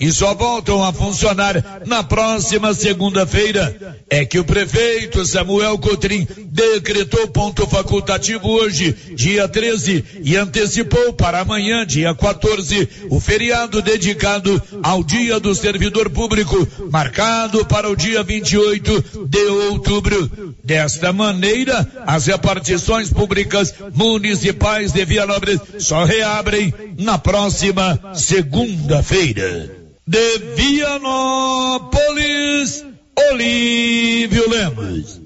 e só voltam a funcionar na próxima segunda-feira. É que o prefeito Samuel Cotrim decretou ponto facultativo hoje, dia 13, e antecipou para amanhã, dia 14, o feriado dedicado ao Dia do Servidor Público, marcado para o dia 28 de outubro. Desta maneira, as repartições públicas municipais de Vianópolis só reabrem na próxima segunda-feira. De Vianópolis, Olívio Lemos.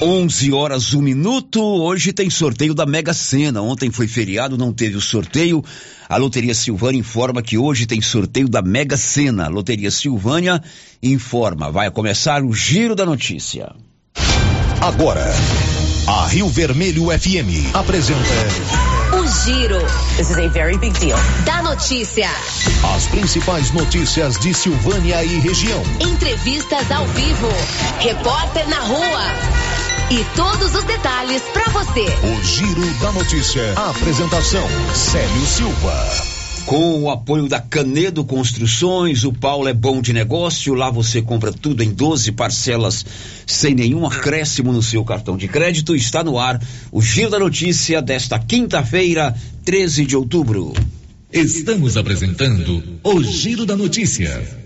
11 horas, um minuto. Hoje tem sorteio da Mega Sena. Ontem foi feriado, não teve o sorteio. A Loteria Silvânia informa que hoje tem sorteio da Mega Sena. Loteria Silvânia informa. Vai começar o giro da notícia. Agora, a Rio Vermelho FM apresenta. O Giro. This is a very big deal. Da notícia. As principais notícias de Silvânia e região. Entrevistas ao vivo. Repórter na rua. E todos os detalhes para você. O Giro da Notícia. A apresentação: Célio Silva. Com o apoio da Canedo Construções, o Paulo é bom de negócio. Lá você compra tudo em 12 parcelas, sem nenhum acréscimo no seu cartão de crédito. Está no ar o Giro da Notícia desta quinta-feira, 13 de outubro. Estamos apresentando o Giro da Notícia.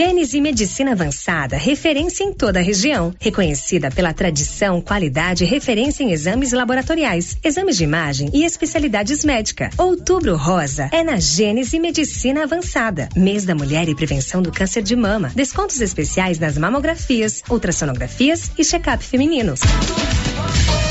Gênese Medicina Avançada, referência em toda a região, reconhecida pela tradição, qualidade e referência em exames laboratoriais, exames de imagem e especialidades médicas. Outubro Rosa é na Gênese Medicina Avançada, mês da mulher e prevenção do câncer de mama. Descontos especiais nas mamografias, ultrassonografias e check-up femininos.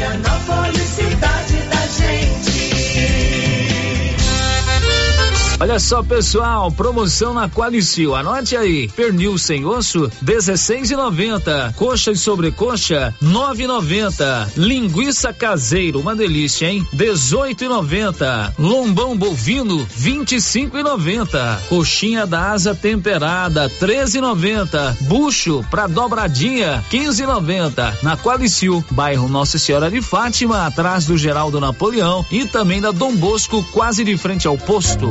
Vianópolis, cidade Olha só, pessoal, promoção na Qualicil. Anote aí. Pernil sem osso, 16,90. Coxa e sobrecoxa, 9,90. Linguiça caseiro, uma delícia, hein? 18,90. Lombão bovino, 25,90. Coxinha da asa temperada, 13,90. Bucho pra dobradinha, 15,90. Na Qualicil, bairro Nossa Senhora de Fátima, atrás do Geraldo Napoleão e também da Dom Bosco, quase de frente ao posto.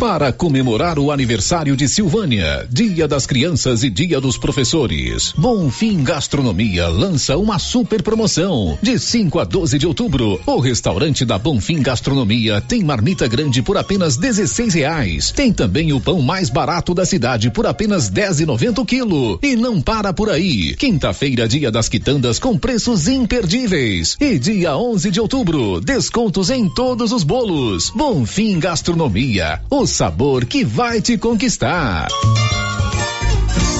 Para comemorar o aniversário de Silvânia, Dia das Crianças e Dia dos Professores, Bonfim Gastronomia lança uma super promoção. De 5 a 12 de outubro, o restaurante da Bonfim Gastronomia tem marmita grande por apenas 16 reais. Tem também o pão mais barato da cidade por apenas 10,90 o quilo. E não para por aí. Quinta-feira, dia das quitandas com preços imperdíveis. E dia 11 de outubro, descontos em todos os bolos. Bonfim Gastronomia, o sabor que vai te conquistar.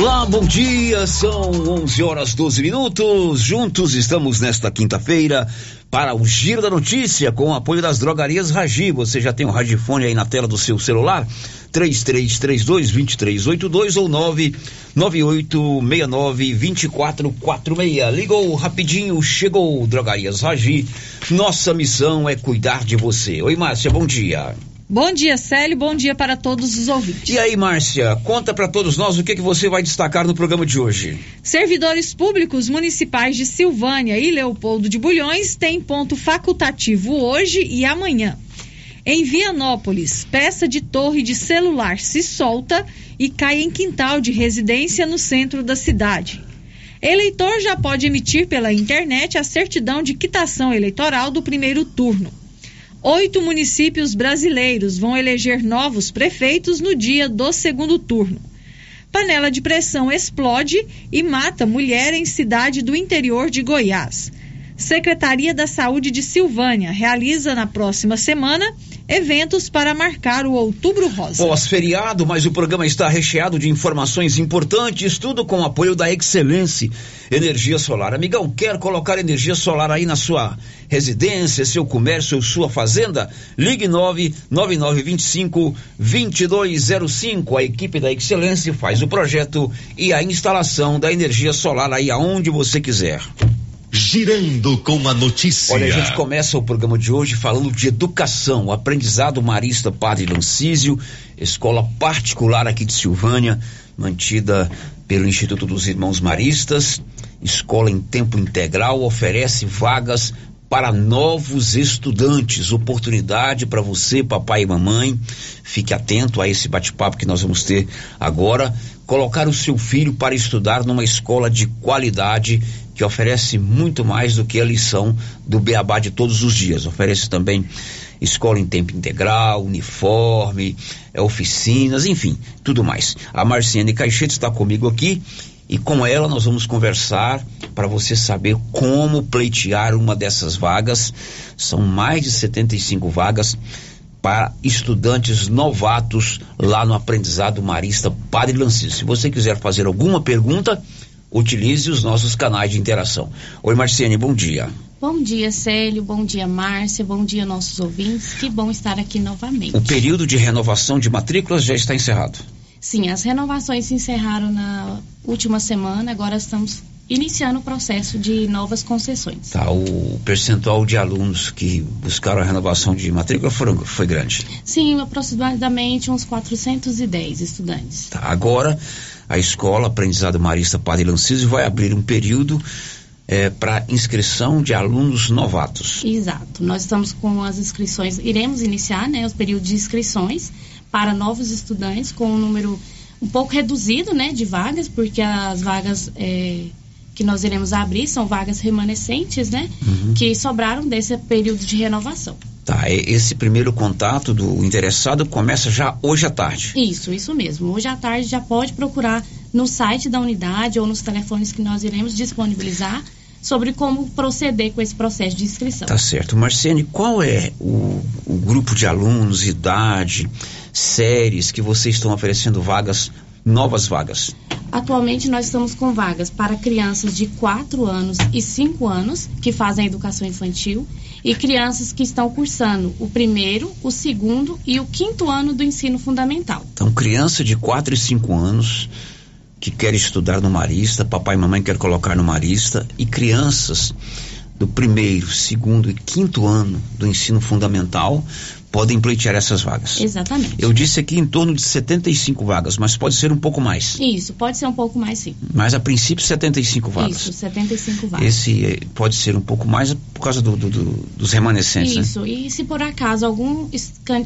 Olá, bom dia. São 11 horas 12 minutos. Juntos estamos nesta quinta-feira para o Giro da Notícia com o apoio das drogarias Ragi. Você já tem o Ragifone aí na tela do seu celular? 3332-2382 ou 99869-2446. Ligou rapidinho, chegou Drogarias Ragi. Nossa missão é cuidar de você. Oi, Márcia, bom dia. Bom dia, Célio. Bom dia para todos os ouvintes. E aí, Márcia, conta para todos nós o que, que você vai destacar no programa de hoje. Servidores públicos municipais de Silvânia e Leopoldo de Bulhões têm ponto facultativo hoje e amanhã. Em Vianópolis, peça de torre de celular se solta e cai em quintal de residência no centro da cidade. Eleitor já pode emitir pela internet a certidão de quitação eleitoral do primeiro turno. Oito municípios brasileiros vão eleger novos prefeitos no dia do segundo turno. Panela de pressão explode e mata mulher em cidade do interior de Goiás. Secretaria da Saúde de Silvânia realiza na próxima semana eventos para marcar o Outubro Rosa. Pós-feriado, mas o programa está recheado de informações importantes, tudo com o apoio da Excelência Energia Solar. Amigão, quer colocar energia solar aí na sua residência, seu comércio ou sua fazenda? Ligue 99925 2205. A equipe da Excelência faz o projeto e a instalação da energia solar aí aonde você quiser. Girando com a notícia. Olha, a gente começa o programa de hoje falando de educação, o aprendizado marista Padre Lancísio, escola particular aqui de Silvânia, mantida pelo Instituto dos Irmãos Maristas, escola em tempo integral, oferece vagas para novos estudantes, oportunidade para você, papai e mamãe. Fique atento a esse bate-papo que nós vamos ter agora. Colocar o seu filho para estudar numa escola de qualidade que oferece muito mais do que a lição do Beabá de todos os dias. Oferece também escola em tempo integral, uniforme, oficinas, enfim, tudo mais. A Marciane Caixete está comigo aqui e com ela nós vamos conversar para você saber como pleitear uma dessas vagas. São mais de 75 vagas para estudantes novatos lá no aprendizado marista Padre Lancis. Se você quiser fazer alguma pergunta, utilize os nossos canais de interação. Oi, Marciane, bom dia. Bom dia, Célio. Bom dia, Márcia. Bom dia, nossos ouvintes. Que bom estar aqui novamente. O período de renovação de matrículas já está encerrado. Sim, as renovações se encerraram na última semana, agora estamos iniciando o processo de novas concessões. Tá, o percentual de alunos que buscaram a renovação de matrícula foram, foi grande. Sim, aproximadamente uns 410 estudantes. Tá, agora a escola Aprendizado Marista Padre Lancísio vai abrir um período é, para inscrição de alunos novatos. Exato. Nós estamos com as inscrições, iremos iniciar né, os períodos de inscrições para novos estudantes com um número um pouco reduzido né, de vagas, porque as vagas é, que nós iremos abrir são vagas remanescentes, né? Uhum. Que sobraram desse período de renovação. Tá, esse primeiro contato do interessado começa já hoje à tarde. Isso, isso mesmo. Hoje à tarde já pode procurar no site da unidade ou nos telefones que nós iremos disponibilizar sobre como proceder com esse processo de inscrição. Tá certo. Marcene, qual é o, o grupo de alunos, idade, séries que vocês estão oferecendo vagas, novas vagas? Atualmente nós estamos com vagas para crianças de 4 anos e 5 anos que fazem educação infantil e crianças que estão cursando o primeiro, o segundo e o quinto ano do ensino fundamental. Então, criança de 4 e 5 anos que quer estudar no Marista, papai e mamãe quer colocar no Marista e crianças do primeiro, segundo e quinto ano do ensino fundamental podem pleitear essas vagas. Exatamente. Eu disse aqui em torno de 75 vagas, mas pode ser um pouco mais. Isso, pode ser um pouco mais sim. Mas a princípio 75 vagas. Isso, 75 vagas. Esse eh, pode ser um pouco mais por causa do, do, do, dos remanescentes. né? Isso, e se por acaso algum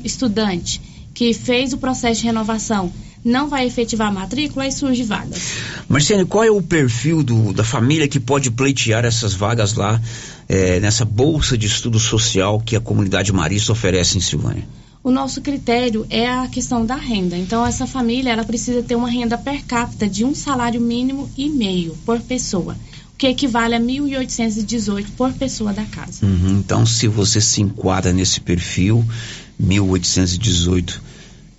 estudante que fez o processo de renovação não vai efetivar a matrícula, aí surge vagas. Marciane, qual é o perfil do- da família que pode pleitear essas vagas lá eh, nessa bolsa de estudo social que a comunidade marista oferece em Silvânia? O nosso critério é a questão da renda. Então, essa família ela precisa ter uma renda per capita de um salário mínimo e meio por pessoa, o que equivale a 1.818 por pessoa da casa. Uhum, então, se você se enquadra nesse perfil, 1818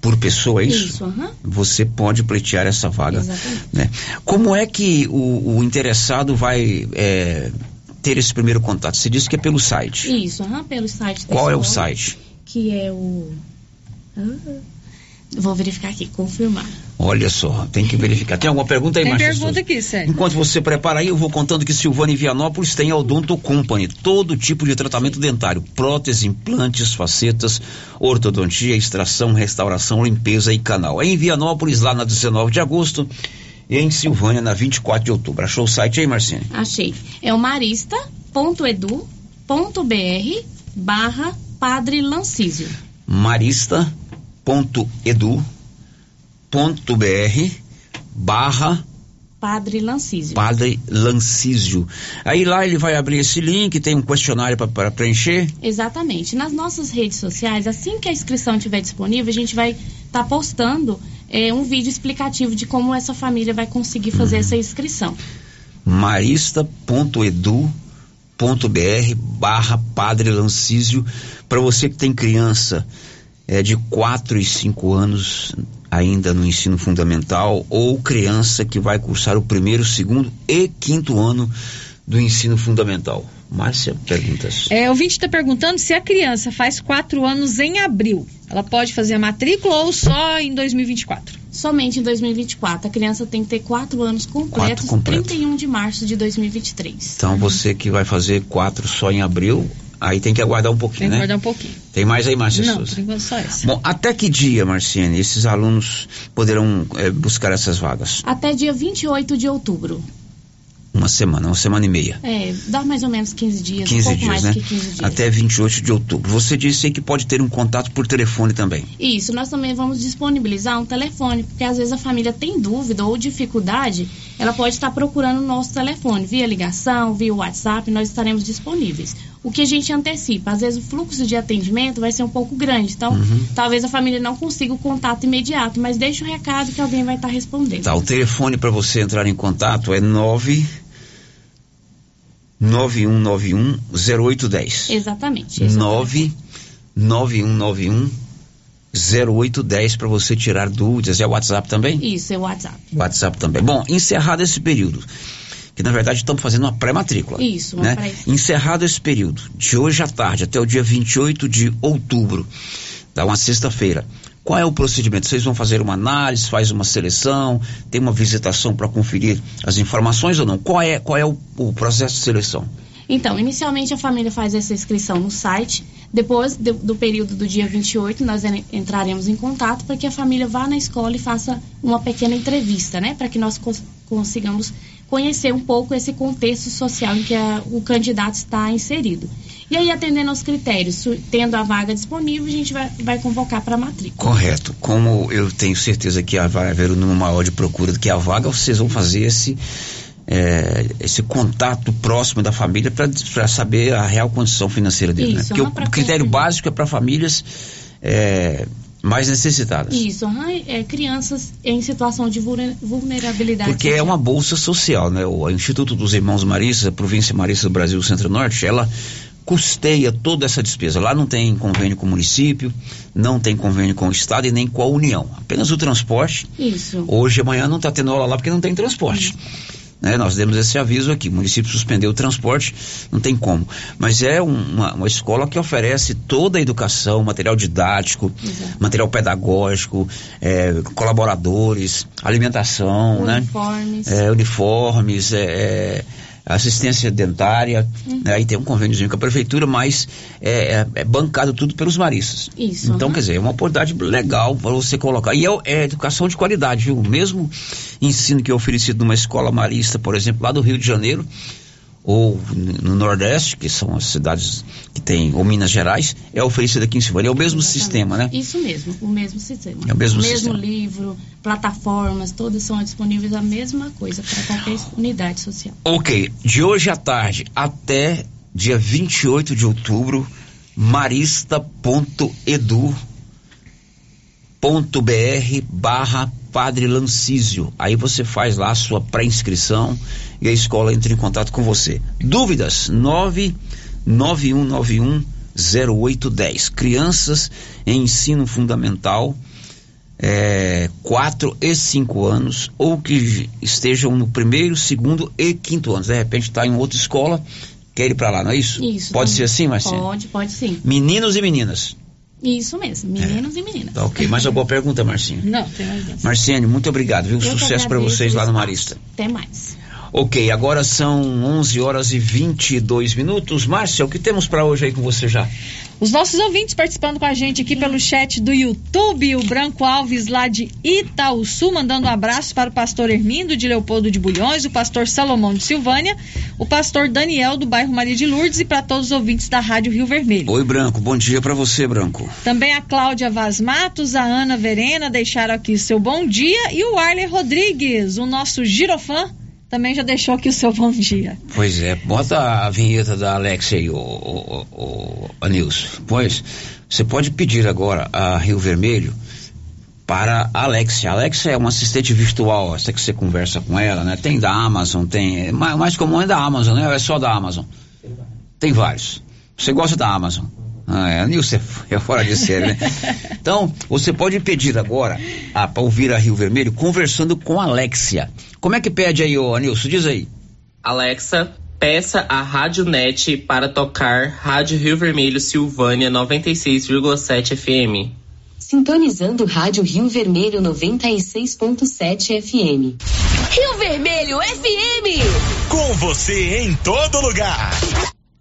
por pessoa, é isso? Isso, aham. Você pode pleitear essa vaga. Exatamente. Né? Como é que o, o interessado vai é, ter esse primeiro contato? Você disse que é pelo site. Isso, aham, pelo site Qual é o escola, site? Que é o. Ah, vou verificar aqui, confirmar. Olha só, tem que verificar. Tem alguma pergunta aí, Tem pergunta Souza? aqui, Sérgio. Enquanto você prepara aí, eu vou contando que Silvânia e Vianópolis tem a Odonto Company, todo tipo de tratamento dentário, prótese, implantes, facetas, ortodontia, extração, restauração, limpeza e canal. É em Vianópolis, lá na 19 de agosto, e em Silvânia, na 24 de outubro. Achou o site aí, Marcinha? Achei. É o marista.edu.br barra Padre Lancísio. marista.edu.br barra Padre Lancísio. Padre Lancísio. Aí lá ele vai abrir esse link, tem um questionário para preencher. Exatamente. Nas nossas redes sociais, assim que a inscrição estiver disponível, a gente vai estar postando é, um vídeo explicativo de como essa família vai conseguir fazer essa inscrição. marista.edu.br barra Padre Lancísio para você que tem criança é, de 4 e 5 anos ainda no ensino fundamental ou criança que vai cursar o primeiro, segundo e quinto ano do ensino fundamental. Márcia, perguntas. É, o ouvinte está perguntando se a criança faz quatro anos em abril. Ela pode fazer a matrícula ou só em 2024? Somente em 2024. A criança tem que ter quatro anos completos, Quatro completos. 31 de março de 2023. Então você que vai fazer quatro só em abril, aí tem que aguardar um pouquinho, Tem que né? guardar um pouquinho. Tem mais aí, Márcia Não, Souza? por enquanto só essa. Bom, até que dia, Marciane, esses alunos poderão eh, buscar essas vagas? Até dia 28 de outubro. Uma semana, uma semana e meia. É, dá mais ou menos 15 dias, 15 um pouco dias, mais né? que 15 dias. Até 28 de outubro. Você disse aí que pode ter um contato por telefone também. Isso, nós também vamos disponibilizar um telefone, porque às vezes a família tem dúvida ou dificuldade, ela pode estar procurando o nosso telefone, via ligação, via WhatsApp, nós estaremos disponíveis. O que a gente antecipa. Às vezes o fluxo de atendimento vai ser um pouco grande, então Uhum. talvez a família não consiga o contato imediato, mas deixa o recado que alguém vai estar respondendo. Tá, o telefone para você entrar em contato é 9 9191 0810. Exatamente. 9 9191 0810 para você tirar dúvidas. É o WhatsApp também? Isso, é o WhatsApp. WhatsApp também. Bom, encerrado esse período, que na verdade estamos fazendo uma pré-matrícula. Isso, uma né? pré- Encerrado esse período, de hoje à tarde até o dia 28 de outubro, dá uma sexta-feira. Qual é o procedimento? Vocês vão fazer uma análise, faz uma seleção, tem uma visitação para conferir as informações ou não? Qual é, qual é o, o processo de seleção? Então, inicialmente a família faz essa inscrição no site. Depois do, do período do dia 28, nós en- entraremos em contato para que a família vá na escola e faça uma pequena entrevista, né? Para que nós cons- consigamos conhecer um pouco esse contexto social em que a- o candidato está inserido. E aí, atendendo aos critérios, tendo a vaga disponível, a gente vai, vai convocar para a matrícula. Correto. Como eu tenho certeza que vai haver um número maior de procura do que a vaga, vocês vão fazer esse, é, esse contato próximo da família para saber a real condição financeira dele. né? Isso, Porque o, critério básico é para famílias é, mais necessitadas. Isso, é, crianças em situação de vulner- vulnerabilidade. Porque é uma bolsa social, né? O Instituto dos Irmãos Maristas, a Província Marista do Brasil Centro-Norte, ela custeia toda essa despesa. Lá não tem convênio com o município, não tem convênio com o Estado e nem com a União. Apenas o transporte Isso. Hoje, amanhã não está tendo aula lá porque não tem transporte. Né? Nós demos esse aviso aqui. O município suspendeu o transporte, não tem como. Mas é um- uma, uma escola que oferece toda a educação, material didático, material pedagógico, é, colaboradores, alimentação, Uniformes. né? É, uniformes, é, é, assistência dentária. Uhum. né? Aí tem um convêniozinho com a prefeitura, mas é, é- é bancado tudo pelos maristas. Isso, Então, aham. quer dizer, é uma oportunidade legal para você colocar. E é, é educação de qualidade, viu? O mesmo ensino que é oferecido numa escola marista, por exemplo, lá do Rio de Janeiro, ou no Nordeste, que são as cidades que tem, ou Minas Gerais, é oferecido aqui em Silvânia. É o mesmo sistema, né? Isso mesmo, o mesmo sistema. É o mesmo sistema. livro, plataformas, todas são disponíveis a mesma coisa para qualquer unidade social. Ok, de hoje à tarde até dia 28 de outubro, marista.edu.br barra Padre Lancísio. Aí você faz lá a sua pré-inscrição e a escola entra em contato com você. Dúvidas? 99191 0810. Crianças em ensino fundamental, é, 4 e 5 anos, ou que estejam no primeiro, segundo e quinto ano. De repente está em outra escola, quer ir para lá, não é isso? Isso. Pode também. ser assim, Marcinha? Pode, pode sim. Meninos e meninas. Isso mesmo, meninos e meninas. Tá ok. Mais alguma pergunta, Marcinha? Não, tem mais. Marciane, muito obrigado, viu? Eu Sucesso para vocês lá no. Marista. Até mais. Ok, agora são 11 horas e 22 minutos. Márcia, o que temos para hoje aí com você já? Os nossos ouvintes participando com a gente aqui pelo chat do YouTube, o Branco Alves lá de Itaúsu, mandando um abraço para o pastor Hermindo de Leopoldo de Bulhões, o pastor Salomão de Silvânia, o pastor Daniel do bairro Maria de Lourdes e para todos os ouvintes da Rádio Rio Vermelho. Oi, Branco. Bom dia para você, Branco. Também a Cláudia Vaz Matos, a Ana Verena deixaram aqui seu bom dia e o Arley Rodrigues, o nosso girofã, também já deixou aqui o seu bom dia. Pois é, bota a vinheta da Alex aí, ô, ô, ô, Anilson. Pois, você pode pedir agora a Rio Vermelho para a Alexia. A Alexia é uma assistente virtual, essa que você conversa com ela, né? Tem da Amazon, tem. Mais, mais comum é da Amazon, né? É só da Amazon? Tem vários. Você gosta da Amazon? Ah, é, Nilson é, fora de série, né? Então, você pode pedir agora ah, para ouvir a Rio Vermelho conversando com a Alexia. Como é que pede aí, ô Anilson? Diz aí. Alexa, peça a Rádio Net para tocar Rádio Rio Vermelho Silvânia 96,7 FM. Sintonizando Rádio Rio Vermelho 96.7 FM. Rio Vermelho FM. Com você em todo lugar.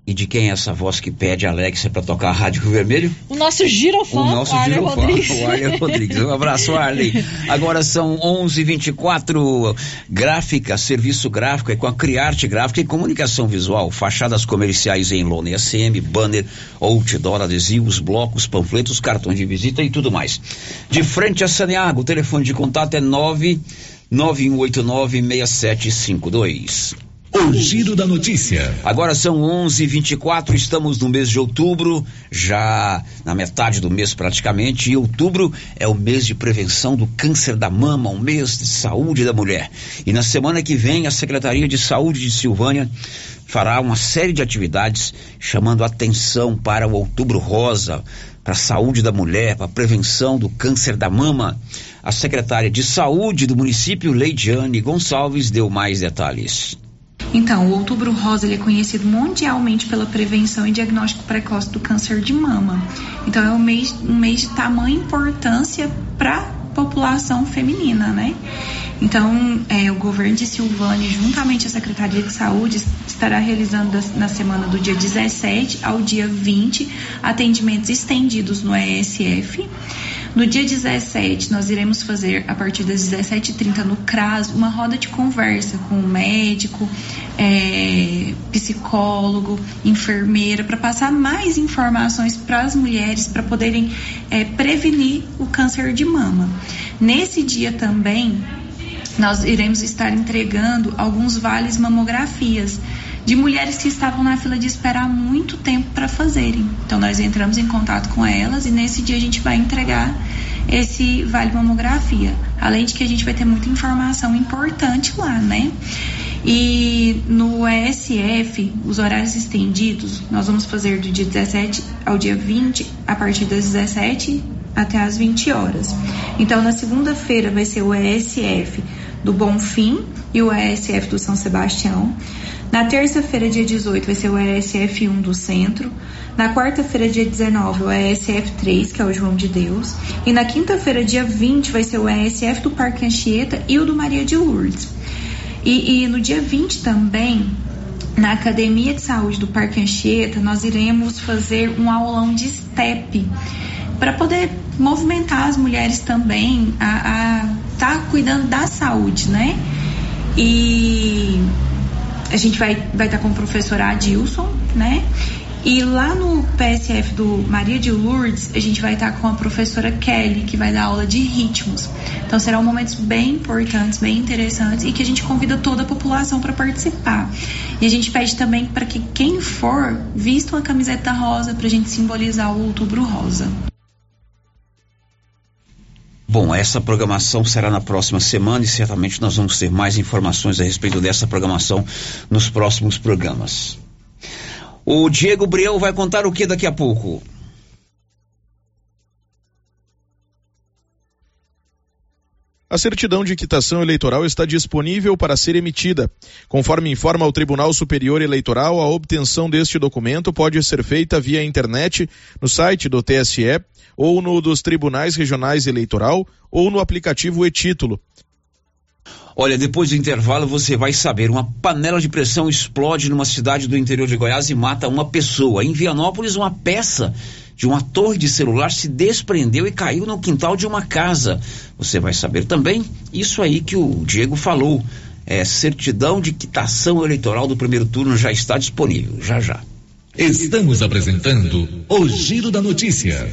E de quem é essa voz que pede a Alexia para tocar a Rádio Vermelho? O nosso girofã, O nosso Arley girofã, Rodrigues. o Arley Rodrigues. Um abraço, Arley. Agora são 11:24 Gráfica, serviço gráfico é com a Criarte Gráfica e Comunicação Visual. Fachadas comerciais em lona e ACM, banner, outdoor, adesivos, blocos, panfletos, cartões de visita e tudo mais. De frente a Saneago, o telefone de contato é 991896752. O Giro da Notícia. Agora são 11:24, estamos no mês de outubro, já na metade do mês praticamente, e outubro é o mês de prevenção do câncer da mama, um mês de saúde da mulher. E na semana que vem, a Secretaria de Saúde de Silvânia fará uma série de atividades chamando atenção para o outubro rosa, para a saúde da mulher, para a prevenção do câncer da mama. A secretária de Saúde do município, Leidiane Gonçalves, deu mais detalhes. Então, o Outubro Rosa ele é conhecido mundialmente pela prevenção e diagnóstico precoce do câncer de mama. Então, é um mês, um mês de tamanha importância para a população feminina, né? Então, é, o governo de Silvânia, juntamente a Secretaria de Saúde, estará realizando na semana do dia 17 ao dia 20 atendimentos estendidos no ESF. No dia 17, nós iremos fazer, a partir das 17h30 no CRAS, uma roda de conversa com o médico, é, psicólogo, enfermeira, para passar mais informações para as mulheres para poderem é, prevenir o câncer de mama. Nesse dia também, nós iremos estar entregando alguns vales mamografias de mulheres que estavam na fila de espera há muito tempo para fazerem. Então nós entramos em contato com elas e nesse dia a gente vai entregar esse vale mamografia. Além de que a gente vai ter muita informação importante lá, né? E no ESF, os horários estendidos, nós vamos fazer do dia 17 ao dia 20, a partir das 17 até as 20 horas. Então, na segunda-feira vai ser o ESF do Bonfim e o ESF do São Sebastião. Na terça-feira, dia 18, vai ser o ESF 1 do centro. Na quarta-feira, dia 19, o ESF 3, que é o João de Deus. E na quinta-feira, dia 20, vai ser o ESF do Parque Anchieta e o do Maria de Lourdes. E, e no dia 20 também, na Academia de Saúde do Parque Anchieta, nós iremos fazer um aulão de STEP para poder movimentar as mulheres também a estar tá cuidando da saúde, né? E a gente vai estar vai tá com o professor Adilson, né? E lá no PSF do Maria de Lourdes, a gente vai estar tá com a professora Kelly, que vai dar aula de ritmos. Então serão momentos bem importantes, bem interessantes e que a gente convida toda a população para participar. E a gente pede também para que quem for vista uma camiseta rosa para a gente simbolizar o outubro rosa. Bom, essa programação será na próxima semana e certamente nós vamos ter mais informações a respeito dessa programação nos próximos programas. O Diego Briel vai contar o que daqui a pouco? A certidão de quitação eleitoral está disponível para ser emitida. Conforme informa o Tribunal Superior Eleitoral, a obtenção deste documento pode ser feita via internet, no site do TSE, ou no dos Tribunais Regionais Eleitoral, ou no aplicativo e-Título. Olha, depois do intervalo você vai saber. Uma panela de pressão explode numa cidade do interior de Goiás e mata uma pessoa. Em Vianópolis, uma peça de uma torre de celular se desprendeu e caiu no quintal de uma casa. Você vai saber também isso aí que o Diego falou. É, certidão de quitação eleitoral do primeiro turno já está disponível, já já. Estamos apresentando o Giro da Notícia.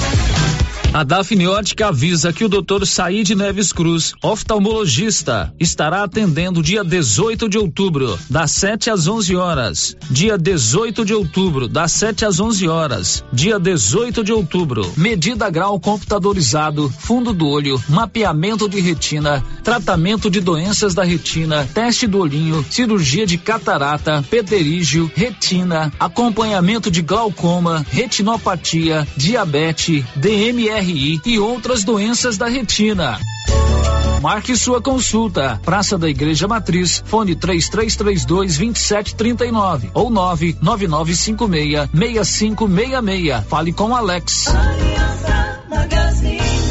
A Dafniótica avisa que o Dr. Said Neves Cruz, oftalmologista, estará atendendo dia 18 de outubro, das 7 às 11 horas. Dia 18 de outubro, das 7 às 11 horas. Dia 18 de outubro. Medida grau computadorizado, fundo do olho, mapeamento de retina, tratamento de doenças da retina, teste do olhinho, cirurgia de catarata, pterígio, retina, acompanhamento de glaucoma, retinopatia, diabetes, DMR RI e outras doenças da retina. Marque sua consulta. Praça da Igreja Matriz, fone 3332 2739 ou 99956 6566. Fale com Alex. Aliança Magazine.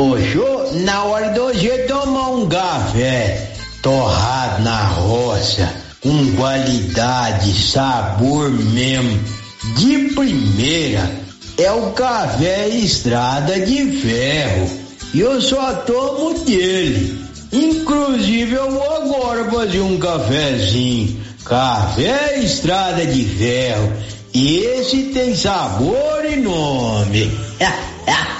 Poxa, na hora do hoje tomar um café torrado na roça, com qualidade, sabor mesmo, de primeira. é o café Estrada de Ferro. E eu só tomo dele. Inclusive eu vou agora fazer um cafezinho. Café Estrada de Ferro. E esse tem sabor e nome.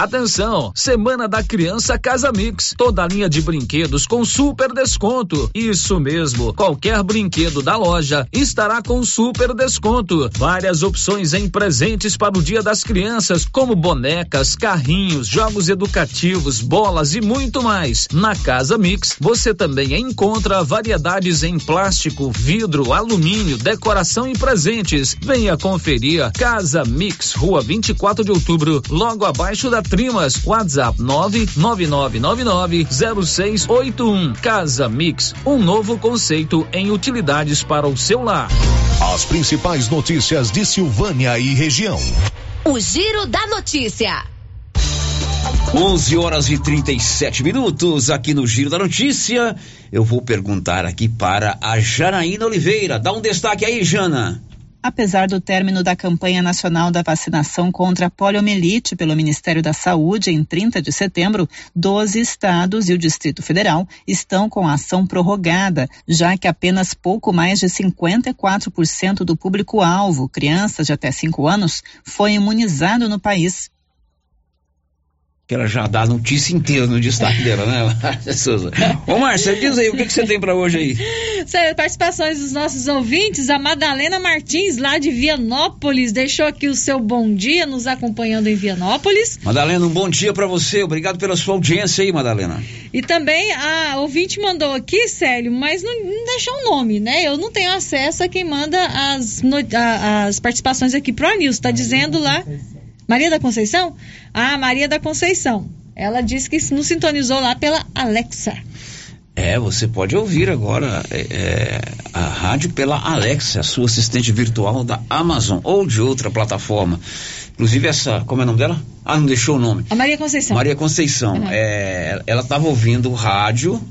Atenção! Semana da Criança Casa Mix. Toda a linha de brinquedos com super desconto. Isso mesmo. Qualquer brinquedo da loja estará com super desconto. Várias opções em presentes para o Dia das Crianças, como bonecas, carrinhos, jogos educativos, bolas e muito mais. Na Casa Mix, você também encontra variedades em plástico, vidro, alumínio, decoração e presentes. Venha conferir. Casa Mix, Rua 24 de Outubro, logo abaixo da Trimas, WhatsApp 999990681. Casa Mix, um novo conceito em utilidades para o seu lar. As principais notícias de Silvânia e região. O Giro da Notícia. 11 horas e 37 minutos aqui no Giro da Notícia. Eu vou perguntar aqui para a Janaína Oliveira. Dá um destaque aí, Jana. Apesar do término da campanha nacional da vacinação contra a poliomielite pelo Ministério da Saúde em 30 de setembro, 12 estados e o Distrito Federal estão com a ação prorrogada, já que apenas pouco mais de 54% do público-alvo, crianças de até 5 anos, foi imunizado no país que ela já dá a notícia inteira no destaque dela, né, Márcia Souza? Ô, Márcia, diz aí, o que, que você tem para hoje aí? Participações dos nossos ouvintes, a Madalena Martins, lá de Vianópolis, deixou aqui o seu bom dia, nos acompanhando em Vianópolis. Madalena, um bom dia para você, obrigado pela sua audiência aí, Madalena. E também a ouvinte mandou aqui, Célio, mas não, não deixou o nome, né? Eu não tenho acesso a quem manda as, no, a, as participações aqui pro Anil, tá dizendo lá... Maria da Conceição? Ah, Maria da Conceição. Ela disse que nos sintonizou lá pela Alexa. É, você pode ouvir agora é, é, a rádio pela Alexa, a sua assistente virtual da Amazon ou de outra plataforma. Inclusive essa, como é o nome dela? Ah, não deixou o nome. A Maria Conceição. Maria Conceição. Uhum. É, ela estava ouvindo o rádio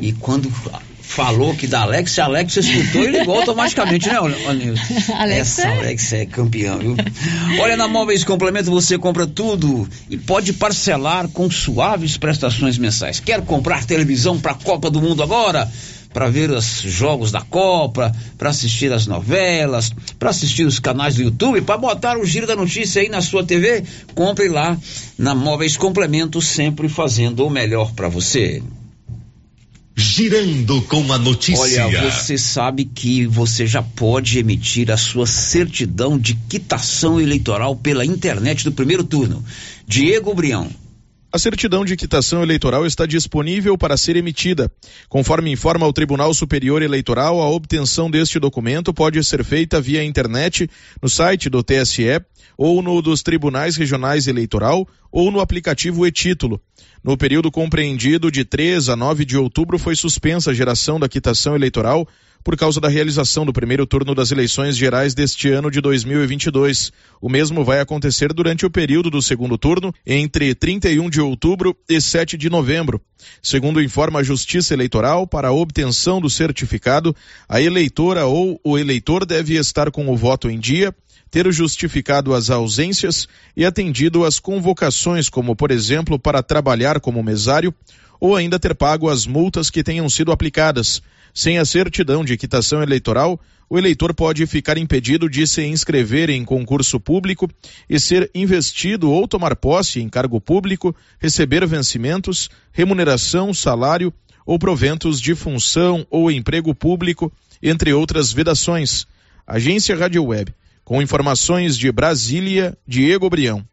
e quando falou que da Alex, a Alex escutou e ligou automaticamente, né, Nilson? Essa Alex é campeã, viu? Olha, na Móveis Complemento você compra tudo e pode parcelar com suaves prestações mensais. Quer comprar televisão para a Copa do Mundo agora? para ver os jogos da Copa, para assistir as novelas, para assistir os canais do YouTube, para botar o giro da notícia aí na sua TV, compre lá na Móveis Complemento, sempre fazendo o melhor para você. Girando com a notícia. Olha, você sabe que você já pode emitir a sua certidão de quitação eleitoral pela internet do primeiro turno. Diego Brião. A certidão de quitação eleitoral está disponível para ser emitida. Conforme informa o Tribunal Superior Eleitoral, a obtenção deste documento pode ser feita via internet, no site do TSE, ou no dos Tribunais Regionais Eleitoral, ou no aplicativo e-Título. No período compreendido de 3 a 9 de outubro foi suspensa a geração da quitação eleitoral por causa da realização do primeiro turno das eleições gerais deste ano de 2022. O mesmo vai acontecer durante o período do segundo turno, entre 31 de outubro e 7 de novembro. Segundo informa a Justiça Eleitoral, para a obtenção do certificado, a eleitora ou o eleitor deve estar com o voto em dia, ter justificado as ausências e atendido às convocações, como, por exemplo, para trabalhar como mesário, ou ainda ter pago as multas que tenham sido aplicadas. Sem a certidão de quitação eleitoral, o eleitor pode ficar impedido de se inscrever em concurso público e ser investido ou tomar posse em cargo público, receber vencimentos, remuneração, salário ou proventos de função ou emprego público, entre outras vedações. Agência Rádio Web. Com informações de Brasília, Diego Brião.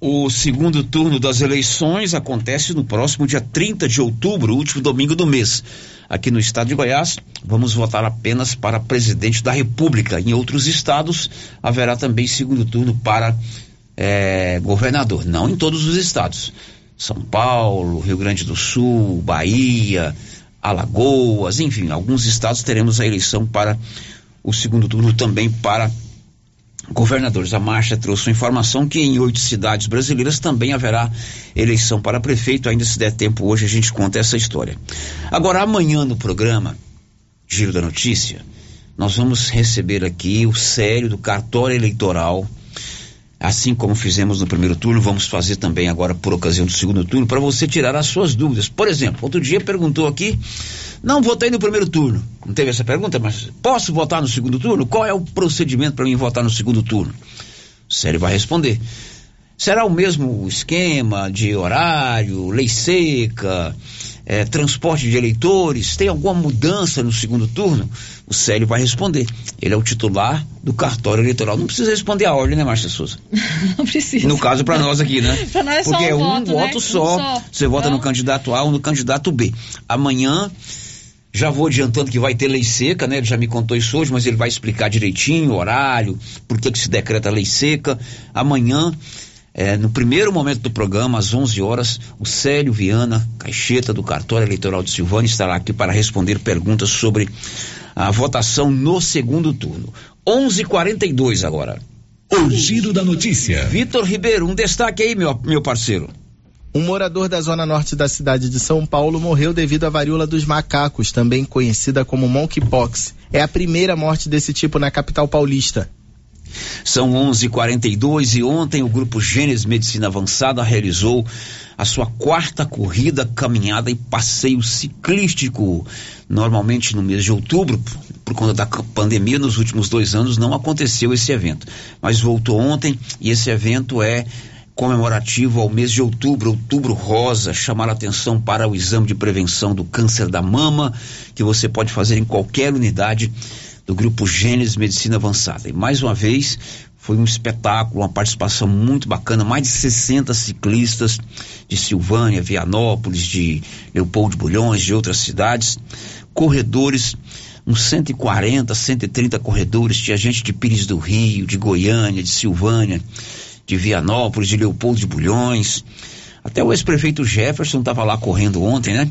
O segundo turno das eleições acontece no próximo dia 30 de outubro, último domingo do mês. Aqui no estado de Goiás, vamos votar apenas para presidente da República. Em outros estados, haverá também segundo turno para eh, governador. Não em todos os estados. São Paulo, Rio Grande do Sul, Bahia, Alagoas, enfim, alguns estados teremos a eleição para o segundo turno também para governadores. A marcha trouxe informação que em oito cidades brasileiras também haverá eleição para prefeito. Ainda se der tempo hoje a gente conta essa história. Agora amanhã no programa Giro da Notícia, nós vamos receber aqui o sério do cartório eleitoral. Assim como fizemos no primeiro turno, vamos fazer também agora por ocasião do segundo turno, para você tirar as suas dúvidas. Por exemplo, outro dia perguntou aqui, não votei no primeiro turno. Não teve essa pergunta, mas posso votar no segundo turno? Qual é o procedimento para mim votar no segundo turno? O Sério vai responder. Será o mesmo esquema de horário, lei seca, eh, transporte de eleitores? Tem alguma mudança no segundo turno? O Célio vai responder. Ele é o titular do cartório eleitoral. Não precisa responder a ordem, né, Márcia Souza? Não precisa. No caso, para nós aqui, né? Pra nós é só Porque é um um voto, né? voto Um só. só. Você vota Então- no candidato A ou no candidato B. Amanhã. Já vou adiantando que vai ter lei seca, né? Ele já me contou isso hoje, mas ele vai explicar direitinho o horário, por que, que se decreta lei seca. Amanhã, eh, no primeiro momento do programa, às 11 horas, o Célio Viana, caixeta do cartório eleitoral de Silvânia, estará aqui para responder perguntas sobre a votação no segundo turno. 11:42 agora. O giro da notícia. Vitor Ribeiro, um destaque aí, meu, meu parceiro. Um morador da zona norte da cidade de São Paulo morreu devido à varíola dos macacos, também conhecida como monkeypox. É a primeira morte desse tipo na capital paulista. São 11:42 e ontem o grupo Gênesis Medicina Avançada realizou a sua quarta corrida, caminhada e passeio ciclístico. Normalmente no mês de outubro, por conta da pandemia, nos últimos dois anos não aconteceu esse evento, mas voltou ontem e esse evento é comemorativo ao mês de outubro, outubro rosa, chamar a atenção para o exame de prevenção do câncer da mama, que você pode fazer em qualquer unidade do grupo Gênesis Medicina Avançada. E mais uma vez, foi um espetáculo, uma participação muito bacana, mais de 60 ciclistas de Silvânia, Vianópolis, de Leopoldo de Bulhões, de outras cidades, corredores, uns 140, 130 corredores, tinha gente de Pires do Rio, de Goiânia, de Silvânia, de Vianópolis, de Leopoldo de Bulhões. Até o ex-prefeito Jefferson estava lá correndo ontem, né?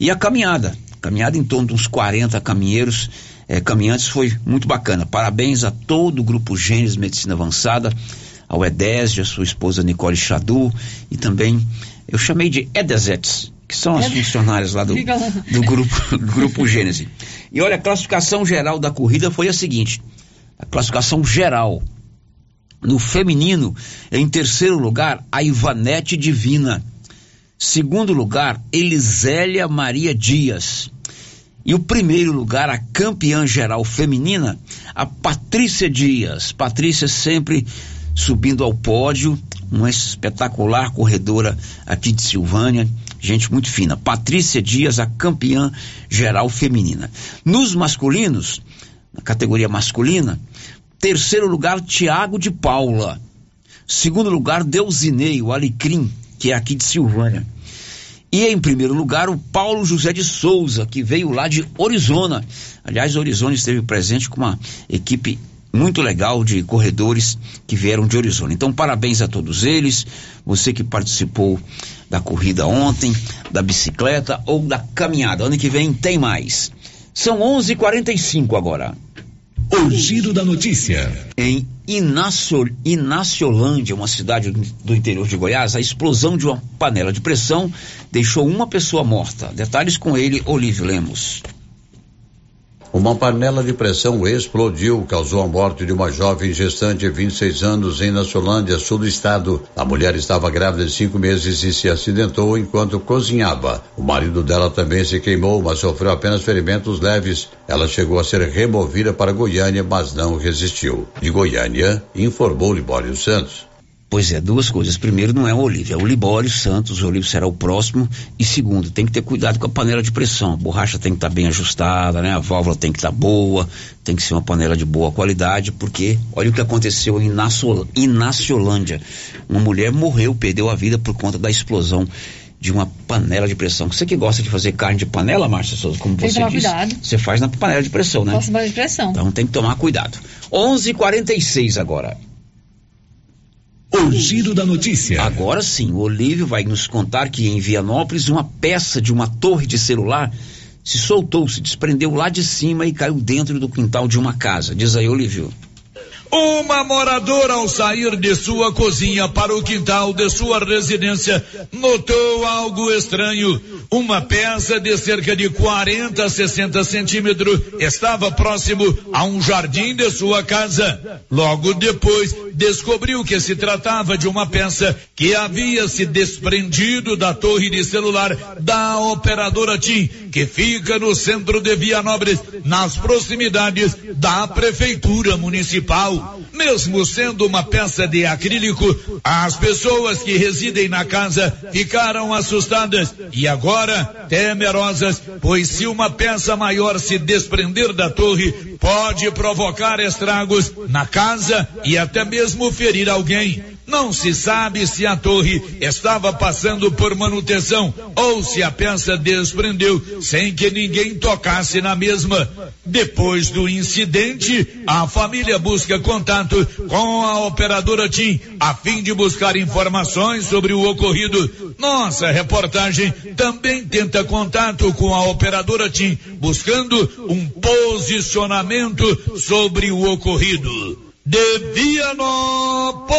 E a caminhada, caminhada em torno de uns 40 caminheiros, eh, caminhantes, foi muito bacana. Parabéns a todo o grupo Gênesis Medicina Avançada, ao Edésio, a sua esposa Nicole Chadu, e também eu chamei de Edesetes, que são as funcionárias lá do, do grupo, do grupo Gênesis. E olha, a classificação geral da corrida foi a seguinte: a classificação geral. No feminino, em terceiro lugar, a Ivanete Divina. Segundo lugar, Elisélia Maria Dias. E o primeiro lugar, a campeã geral feminina, a Patrícia Dias. Patrícia sempre subindo ao pódio, uma espetacular corredora aqui de Silvânia, gente muito fina. Patrícia Dias, a campeã geral feminina. Nos masculinos, na categoria masculina, terceiro lugar, Tiago de Paula. Segundo lugar, Deusinei, o Alecrim, que é aqui de Silvânia. E em primeiro lugar, o Paulo José de Souza, que veio lá de Orizona. Aliás, Orizona esteve presente com uma equipe muito legal de corredores que vieram de Orizona. Então, parabéns a todos eles. Você que participou da corrida ontem, da bicicleta ou da caminhada. Ano que vem tem mais. São 11:45 agora. O giro da notícia. Em Inaciolândia, uma cidade do interior de Goiás, a explosão de uma panela de pressão deixou uma pessoa morta. Detalhes com ele, Olívio Lemos. Uma panela de pressão explodiu, causou a morte de uma jovem gestante de 26 anos em Nacionlândia, sul do estado. A mulher estava grávida de cinco meses e se acidentou enquanto cozinhava. O marido dela também se queimou, mas sofreu apenas ferimentos leves. Ela chegou a ser removida para Goiânia, mas não resistiu. De Goiânia, informou Libório Santos. Pois é, duas coisas. Primeiro, não é o Olívio, é o Libório Santos. O Olívio será o próximo. E segundo, tem que ter cuidado com a panela de pressão. A borracha tem que estar tá bem ajustada, né? A válvula tem que estar tá boa, tem que ser uma panela de boa qualidade, porque olha o que aconteceu em Inaciolândia. Uma mulher morreu, perdeu a vida por conta da explosão de uma panela de pressão. Você que gosta de fazer carne de panela, Márcia Souza, como tem você disse, cuidado. você faz na panela de pressão, né? Faço panela de pressão. Então tem que tomar cuidado. 11:46 agora. O giro da notícia. Agora sim, o Olívio vai nos contar que em Vianópolis uma peça de uma torre de celular se soltou, se desprendeu lá de cima e caiu dentro do quintal de uma casa. Diz aí, Olívio. Uma moradora, ao sair de sua cozinha para o quintal de sua residência, notou algo estranho. Uma peça de cerca de 40 a 60 centímetros estava próximo a um jardim de sua casa. Logo depois, descobriu que se tratava de uma peça que havia se desprendido da torre de celular da operadora TIM, que fica no centro de Vianópolis, nas proximidades da prefeitura municipal. Mesmo sendo uma peça de acrílico, as pessoas que residem na casa ficaram assustadas e agora temerosas, pois se uma peça maior se desprender da torre, pode provocar estragos na casa e até mesmo ferir alguém. Não se sabe se a torre estava passando por manutenção ou se a peça desprendeu sem que ninguém tocasse na mesma. Depois do incidente, a família busca contato com a operadora TIM a fim de buscar informações sobre o ocorrido. Nossa reportagem também tenta contato com a operadora TIM, buscando um posicionamento sobre o ocorrido de Vianópolis,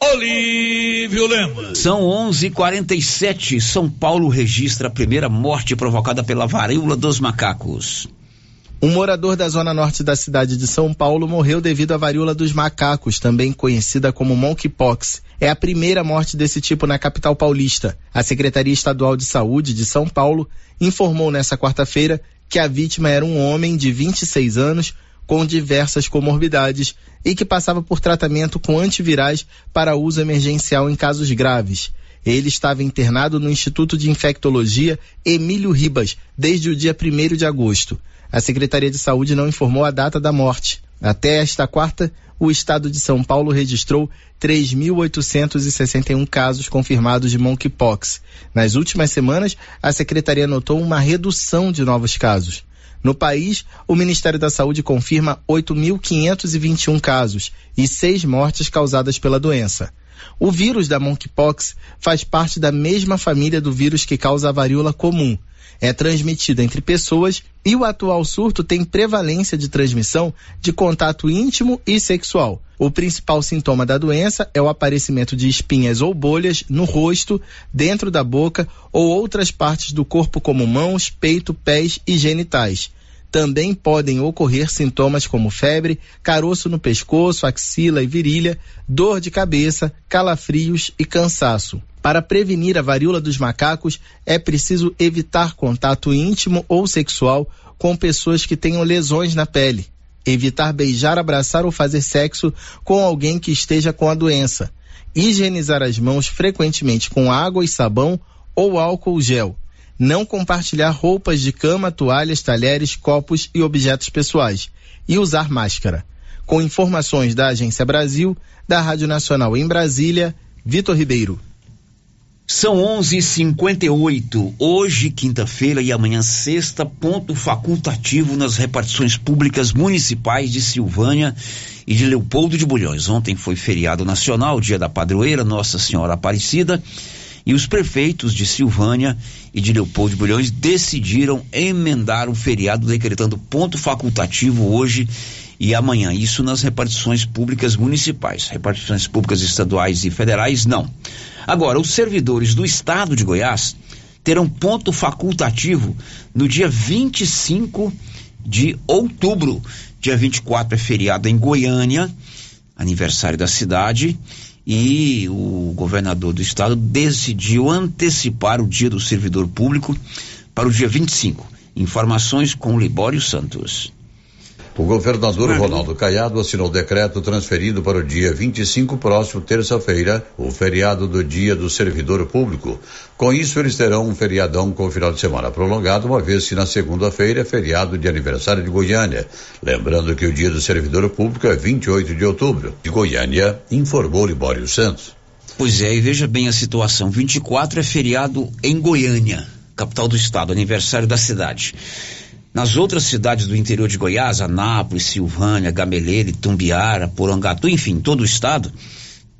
Olívio Lemos. São 11:47. São Paulo registra a primeira morte provocada pela varíola dos macacos. Um morador da zona norte da cidade de São Paulo morreu devido à varíola dos macacos, também conhecida como monkeypox. É a primeira morte desse tipo na capital paulista. A Secretaria Estadual de Saúde de São Paulo informou nesta quarta-feira que a vítima era um homem de 26 anos com diversas comorbidades e que passava por tratamento com antivirais para uso emergencial em casos graves. Ele estava internado no Instituto de Infectologia Emílio Ribas desde o dia 1 de agosto. A Secretaria de Saúde não informou a data da morte. Até esta quarta, o estado de São Paulo registrou 3.861 casos confirmados de monkeypox. Nas últimas semanas, a secretaria notou uma redução de novos casos. No país, o Ministério da Saúde confirma 8.521 casos e seis mortes causadas pela doença. O vírus da monkeypox faz parte da mesma família do vírus que causa a varíola comum. É transmitido entre pessoas e o atual surto tem prevalência de transmissão de contato íntimo e sexual. O principal sintoma da doença é o aparecimento de espinhas ou bolhas no rosto, dentro da boca ou outras partes do corpo, como mãos, peito, pés e genitais. Também podem ocorrer sintomas como febre, caroço no pescoço, axila e virilha, dor de cabeça, calafrios e cansaço. Para prevenir a varíola dos macacos, é preciso evitar contato íntimo ou sexual com pessoas que tenham lesões na pele. Evitar beijar, abraçar ou fazer sexo com alguém que esteja com a doença. Higienizar as mãos frequentemente com água e sabão ou álcool gel. Não compartilhar roupas de cama, toalhas, talheres, copos e objetos pessoais. E usar máscara. Com informações da Agência Brasil, da Rádio Nacional em Brasília, Vitor Ribeiro. São 11:58 hoje quinta-feira e amanhã sexta ponto facultativo nas repartições públicas municipais de Silvânia e de Leopoldo de Bulhões. Ontem foi feriado nacional, dia da padroeira Nossa Senhora Aparecida, e os prefeitos de Silvânia e de Leopoldo de Bulhões decidiram emendar o feriado decretando ponto facultativo hoje e amanhã. Isso nas repartições públicas municipais. Repartições públicas estaduais e federais, não. Agora, os servidores do estado de Goiás terão ponto facultativo no dia 25 de outubro. Dia 24 é feriado em Goiânia, aniversário da cidade, e o governador do estado decidiu antecipar o dia do servidor público para o dia 25. Informações com Libório Santos. O governador Ronaldo Caiado assinou decreto transferindo para o dia 25 próximo, terça-feira, o feriado do Dia do Servidor Público. Com isso, eles terão um feriadão com final de semana prolongado, uma vez que na segunda-feira é feriado de aniversário de Goiânia. Lembrando que o Dia do Servidor Público é 28 de outubro. De Goiânia, informou Libório Santos. Pois é, e veja bem a situação. 24 é feriado em Goiânia, capital do estado, aniversário da cidade. Nas outras cidades do interior de Goiás, Anápolis, Silvânia, Gameleira, Tumbiara, Porangatu, enfim, todo o estado,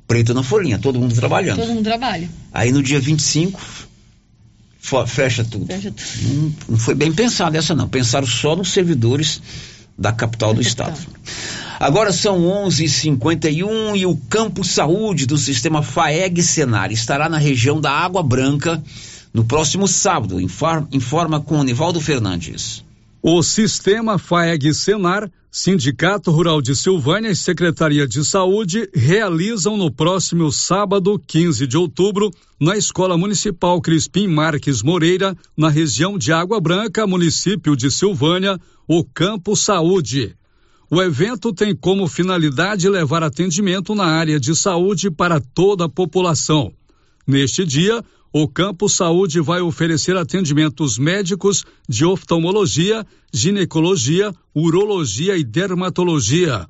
preto na folhinha, todo mundo trabalhando. Todo mundo trabalha. Aí no dia 25, fo- fecha tudo. Fecha tudo. Não, não foi bem pensado essa não, pensaram só nos servidores da capital do estado. Agora são 11:51 e o Campo Saúde do Sistema FAEG Senar estará na região da Água Branca no próximo sábado, informa, informa com o Nivaldo Fernandes. O Sistema FAEG Senar, Sindicato Rural de Silvânia e Secretaria de Saúde realizam no próximo sábado, 15 de outubro, na Escola Municipal Crispim Marques Moreira, na região de Água Branca, município de Silvânia, o Campo Saúde. O evento tem como finalidade levar atendimento na área de saúde para toda a população. Neste dia, o Campo Saúde vai oferecer atendimentos médicos de oftalmologia, ginecologia, urologia e dermatologia.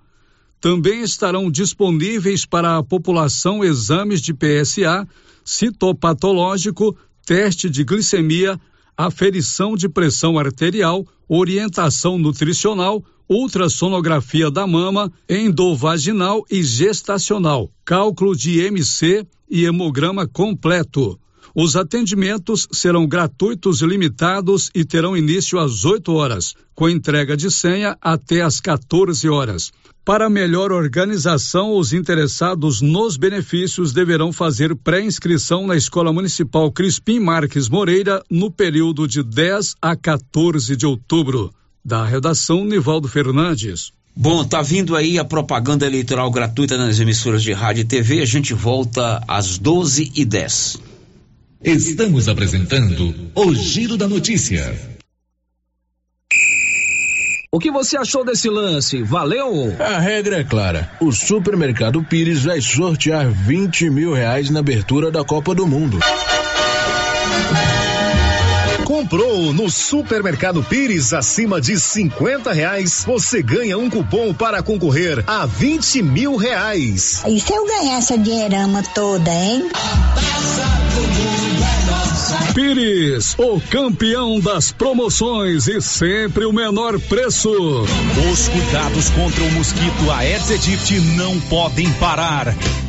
Também estarão disponíveis para a população exames de PSA, citopatológico, teste de glicemia, aferição de pressão arterial, orientação nutricional, ultrassonografia da mama, endovaginal e gestacional, cálculo de MC e hemograma completo. Os atendimentos serão gratuitos e limitados e terão início às 8 horas, com entrega de senha até às 14 horas. Para melhor organização, os interessados nos benefícios deverão fazer pré-inscrição na Escola Municipal Crispim Marques Moreira no período de 10 a 14 de outubro. Da redação, Nivaldo Fernandes. Bom, tá vindo aí a propaganda eleitoral gratuita nas emissoras de rádio e TV. A gente volta às 12 e 10. Estamos apresentando o Giro da Notícia. O que você achou desse lance? Valeu? A regra é clara. O supermercado Pires vai sortear 20 mil reais na abertura da Copa do Mundo. Comprou no Supermercado Pires acima de 50 reais, você ganha um cupom para concorrer a 20 mil reais. E se eu ganhar essa dinheirama toda, hein? Pires, o campeão das promoções e sempre o menor preço. Os cuidados contra o mosquito Aedes aegypti não podem parar.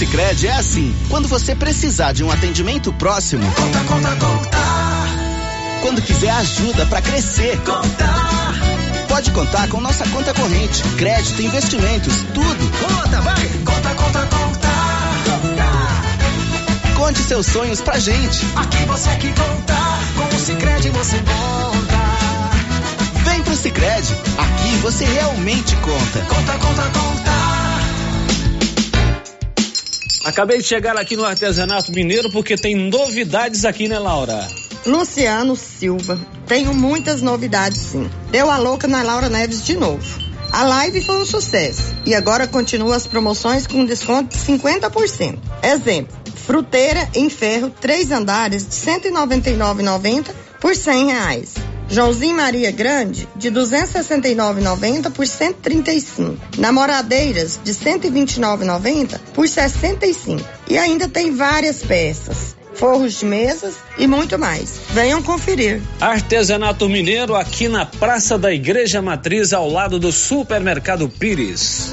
Sicredi é assim, quando você precisar de um atendimento próximo, Conta, conta, conta. quando quiser ajuda para crescer, Conta. pode contar com nossa conta corrente, crédito, investimentos, tudo. Conta, vai. Conta, conta, conta. Conte seus sonhos pra gente. Aqui você que conta. Com o Sicredi você conta. Vem pro Sicredi, aqui você realmente conta. Conta, conta, conta. Acabei de chegar aqui no artesanato mineiro porque tem novidades aqui, né, Laura? Luciano Silva. Tenho muitas novidades, sim. Deu a louca na Laura Neves de novo. A live foi um sucesso e agora continua as promoções com desconto de 50%. Exemplo: fruteira em ferro, três andares de R$ 199,90 por 100 reais. Joãozinho Maria Grande, de R$ 269,90 por R$ 135. Namoradeiras, de R$ 129,90 por R$ 65. E ainda tem várias peças, forros de mesas e muito mais. Venham conferir. Artesanato Mineiro aqui na Praça da Igreja Matriz, ao lado do Supermercado Pires.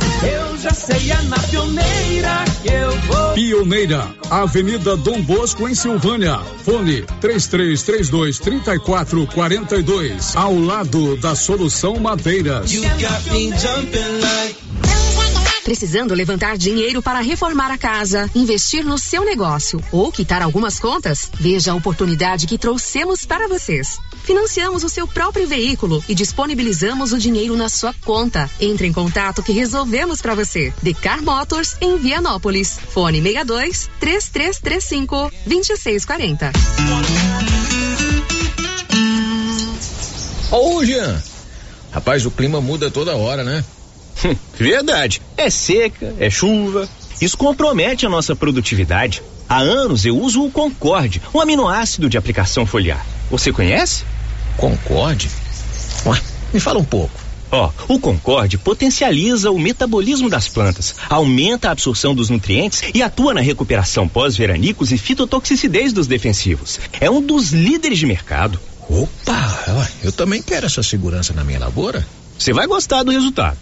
Eu já sei, é na pioneira que eu vou. Pioneira, Avenida Dom Bosco, em Silvânia. Fone 3332 3442. Ao lado da Solução Madeiras. You got me jumping like. Precisando levantar dinheiro para reformar a casa, investir no seu negócio ou quitar algumas contas? Veja a oportunidade que trouxemos para vocês. Financiamos o seu próprio veículo e disponibilizamos o dinheiro na sua conta. Entre em contato que resolvemos para você. Decar Motors em Vianópolis. Fone 62 3335 2640. Ô, Jean. Rapaz, o clima muda toda hora, né? Verdade. É seca, é chuva. Isso compromete a nossa produtividade. Há anos eu uso o Concorde, um aminoácido de aplicação foliar. Você conhece? Concorde? Ué, me fala um pouco. Ó, o Concorde potencializa o metabolismo das plantas, aumenta a absorção dos nutrientes e atua na recuperação pós-veranicos e fitotoxicidez dos defensivos. É um dos líderes de mercado. Opa, eu também quero essa segurança na minha lavoura. Você vai gostar do resultado.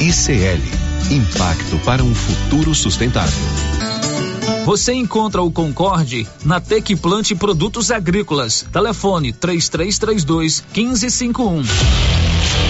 ICL Impacto para um futuro sustentável. Você encontra o Concorde na Tec Plante Produtos Agrícolas. Telefone 3332 1551.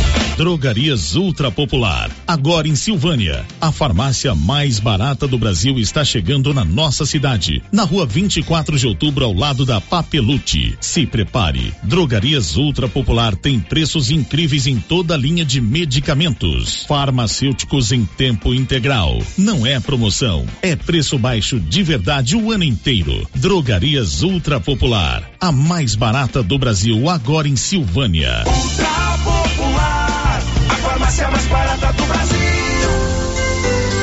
Drogarias Ultra Popular. Agora em Silvânia. A farmácia mais barata do Brasil está chegando na nossa cidade. Na rua 24 de outubro, ao lado da Papelute. Se prepare. Drogarias Ultra Popular tem preços incríveis em toda a linha de medicamentos. Farmacêuticos em tempo integral. Não é promoção. É preço baixo de verdade o ano inteiro. Drogarias Ultra Popular. A mais barata do Brasil agora em Silvânia. Ultra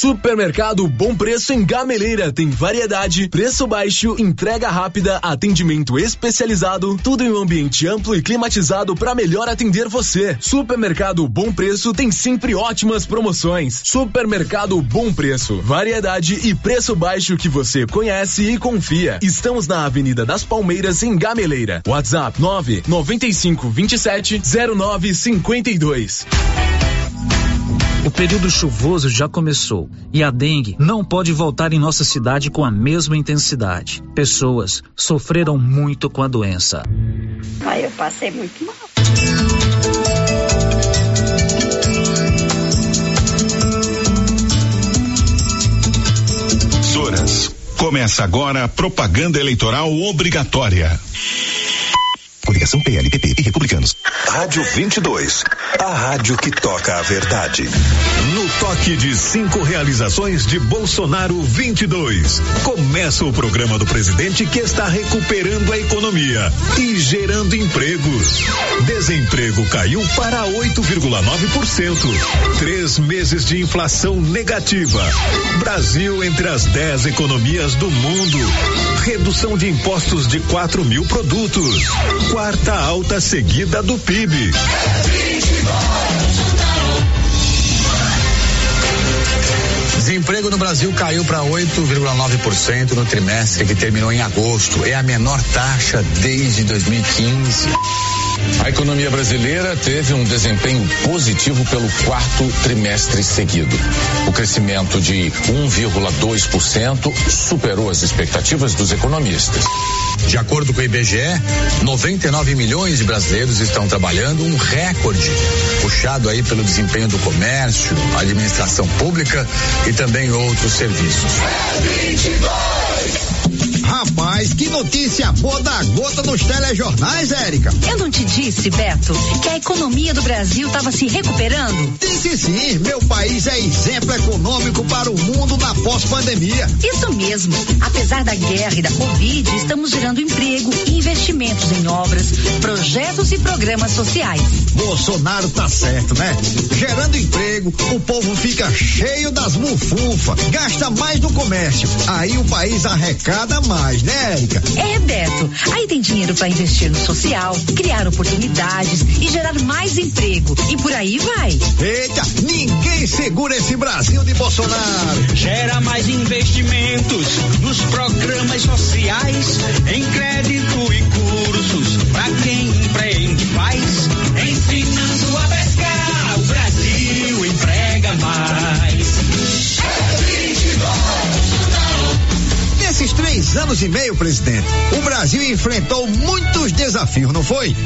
Supermercado Bom Preço em Gameleira tem variedade, preço baixo, entrega rápida, atendimento especializado, tudo em um ambiente amplo e climatizado para melhor atender você. Supermercado Bom Preço tem sempre ótimas promoções. Supermercado Bom Preço, variedade e preço baixo que você conhece e confia. Estamos na Avenida das Palmeiras em Gameleira. WhatsApp 9 95 27 09 52. O período chuvoso já começou e a dengue não pode voltar em nossa cidade com a mesma intensidade. Pessoas sofreram muito com a doença. Aí eu passei muito mal. Soras, começa agora a propaganda eleitoral obrigatória. Coligação PLPP e Republicanos. Rádio 22, a rádio que toca a verdade. No toque de cinco realizações de Bolsonaro 22, começa o programa do presidente que está recuperando a economia e gerando empregos. Desemprego caiu para 8,9%. Três meses de inflação negativa. Brasil entre as dez economias do mundo. Redução de impostos de 4 mil produtos. Quarta alta seguida do PIB. Desemprego no Brasil caiu para 8,9% no trimestre que terminou em agosto. É a menor taxa desde 2015. A economia brasileira teve um desempenho positivo pelo quarto trimestre seguido. O crescimento de 1,2% superou as expectativas dos economistas. De acordo com o IBGE, 99 milhões de brasileiros estão trabalhando, um recorde, puxado aí pelo desempenho do comércio, administração pública e também outros serviços. Rapaz, que notícia boa da gota nos telejornais, Érica. Eu não te disse, Beto, que a economia do Brasil estava se recuperando? Disse sim, meu país é exemplo econômico para o mundo na pós-pandemia. Isso mesmo. Apesar da guerra e da Covid, estamos gerando emprego e investimentos em obras, projetos e programas sociais. Bolsonaro tá certo, né? Gerando emprego, o povo fica cheio das mufufas, gasta mais no comércio. Aí o país arrecada mais, né, Érica? É, Beto. Aí tem dinheiro para investir no social, criar oportunidades e gerar mais emprego. E por aí vai. Eita, ninguém segura esse Brasil de Bolsonaro. Gera mais investimentos nos programas sociais, em crédito e cursos para quem empreende faz, ensinando Nesses três anos e meio, presidente, o Brasil enfrentou muitos desafios, não foi?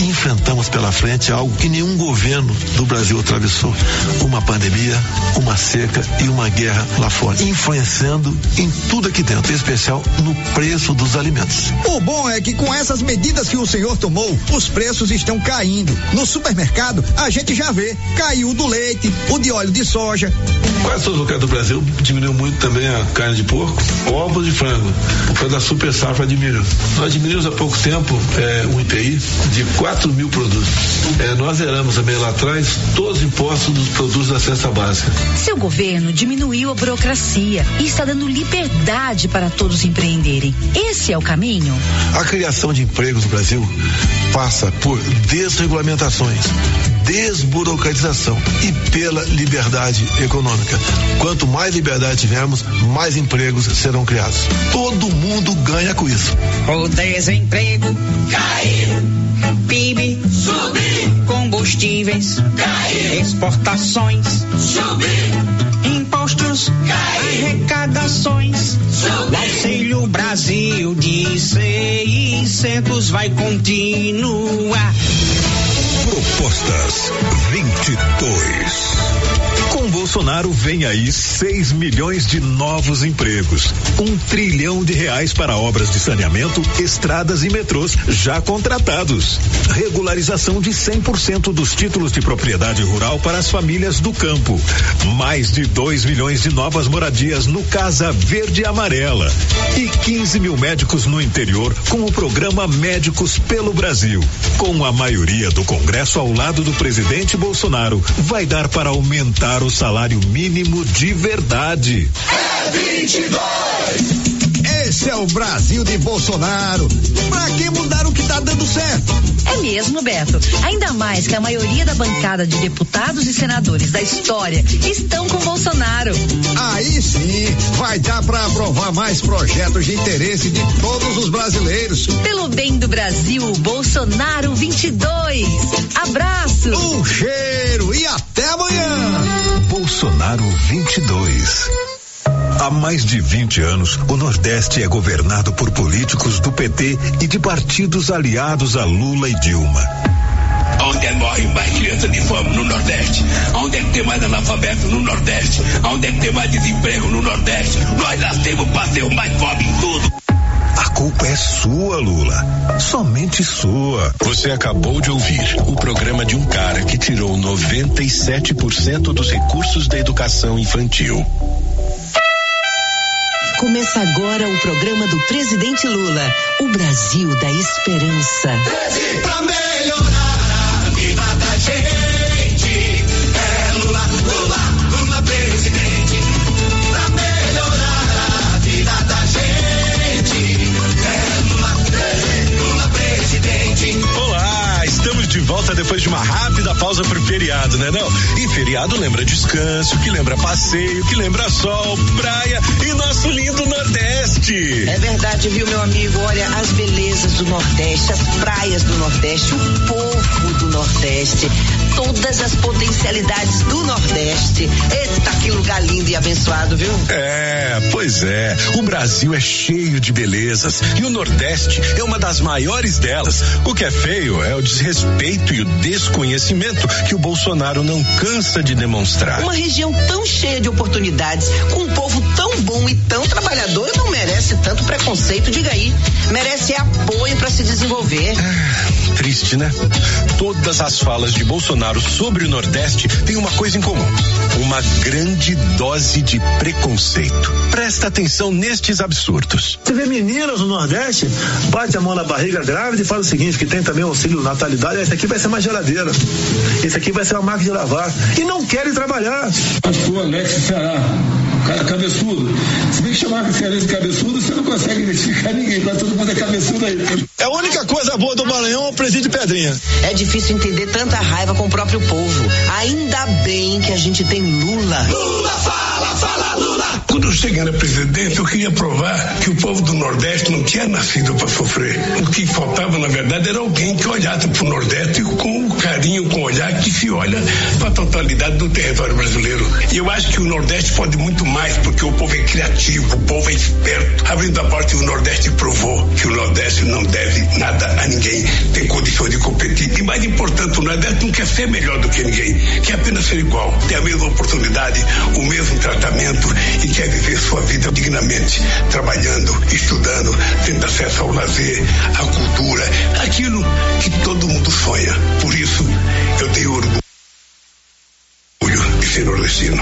Enfrentamos pela frente algo que nenhum governo do Brasil atravessou: uma pandemia, uma seca e uma guerra lá fora, influenciando em tudo aqui dentro, em especial no preço dos alimentos. O bom é que com essas medidas que o senhor tomou, os preços estão caindo. No supermercado, a gente já vê, caiu do leite, o de óleo de soja. Quase todos os lugares do Brasil diminuiu muito também a carne de porco, ovos de frango, por causa da super safra de milho. Nós diminuímos há pouco tempo é, um IPI de 4 mil produtos. É, nós zeramos também lá atrás todos os impostos dos produtos da cesta básica. Seu governo diminuiu a burocracia e está dando liberdade para todos empreenderem. Esse é o caminho? A criação de empregos no Brasil passa por desregulamentações, desburocratização e pela liberdade econômica. Quanto mais liberdade tivermos, mais empregos serão criados. Todo mundo ganha com isso. O desemprego caiu, PIB subiu, combustíveis caiu, exportações subiu, imposto menos arrecadações. O Auxílio Brasil de 600 vai continuar. Propostas 22. Com Bolsonaro vem aí 6 milhões de novos empregos, um trilhão de reais para obras de saneamento, estradas e metrôs já contratados, regularização de 100% dos títulos de propriedade rural para as famílias do campo, mais de 2 milhões de novas moradias no Casa Verde e Amarela. E 15 mil médicos no interior com o programa Médicos pelo Brasil. Com a maioria do Congresso ao lado do presidente Bolsonaro, vai dar para aumentar o salário mínimo de verdade. É 22! Esse é o Brasil de Bolsonaro. Pra que mudar o que tá dando certo? É mesmo, Beto. Ainda mais que a maioria da bancada de deputados e senadores da história estão com Bolsonaro. Aí sim, vai dar pra aprovar mais projetos de interesse de todos os brasileiros. Pelo bem do Brasil, Bolsonaro 22. Abraço. Um cheiro e até amanhã. Bolsonaro 22. Há mais de 20 anos, o Nordeste é governado por políticos do PT e de partidos aliados a Lula e Dilma. Onde é que morre mais criança de fome no Nordeste? Onde é que tem mais analfabeto no Nordeste? Onde é que tem mais desemprego no Nordeste? Nós nascemos para ser o mais pobre em tudo. A culpa é sua, Lula. Somente sua. Você acabou de ouvir o programa de um cara que tirou 97% dos recursos da educação infantil. Começa agora o programa do presidente Lula, o Brasil da Esperança. Pra melhorar volta depois de uma rápida pausa pro feriado, né não? E feriado lembra descanso, que lembra passeio, que lembra sol, praia e nosso lindo Nordeste. É verdade, viu, meu amigo? Olha, as belezas do Nordeste, as praias do Nordeste, o povo do Nordeste, todas as potencialidades do Nordeste. Eita, que lugar lindo e abençoado, viu? É, pois é. O Brasil é cheio de belezas e o Nordeste é uma das maiores delas. O que é feio é o desrespeito e o desconhecimento que o Bolsonaro não cansa de demonstrar. Uma região tão cheia de oportunidades, com um povo tão bom e tão trabalhador, não merece tanto preconceito, diga aí. Merece apoio para se desenvolver. Triste, né? Todas as falas de Bolsonaro sobre o Nordeste têm uma coisa em comum: uma grande dose de preconceito. Presta atenção nestes absurdos. Você vê meninas no Nordeste, bate a mão na barriga grávida e fala o seguinte: que tem também auxílio natalidade, esse aqui vai ser uma geladeira, esse aqui vai ser uma máquina de lavar. E não querem trabalhar. Pastor Alex Ceará, cabeçudo. Se bem que chamar de cearense cabeçudo, você não consegue identificar ninguém, quase todo mundo é cabeçudo aí. É a única coisa boa do Maranhão é o presídio de Pedrinha. É difícil entender tanta raiva com o próprio povo. Ainda bem que a gente tem Lula. Lula fala, fala Lula. Quando eu cheguei na presidência, eu queria provar que o povo do Nordeste não tinha nascido para sofrer. O que faltava, na verdade, era alguém que olhasse para o Nordeste com o carinho, com o olhar que se olha para a totalidade do território brasileiro. E eu acho que o Nordeste pode muito mais, porque o povo é criativo, o povo é esperto. Abrindo a porta, o Nordeste provou que o Nordeste não deve nada a ninguém, tem condições mais importante, o Nordeste não quer ser melhor do que ninguém, quer apenas ser igual, ter a mesma oportunidade, o mesmo tratamento e quer viver sua vida dignamente, trabalhando, estudando, tendo acesso ao lazer, à cultura, aquilo que todo mundo sonha. Por isso, eu tenho orgulho de ser nordestino.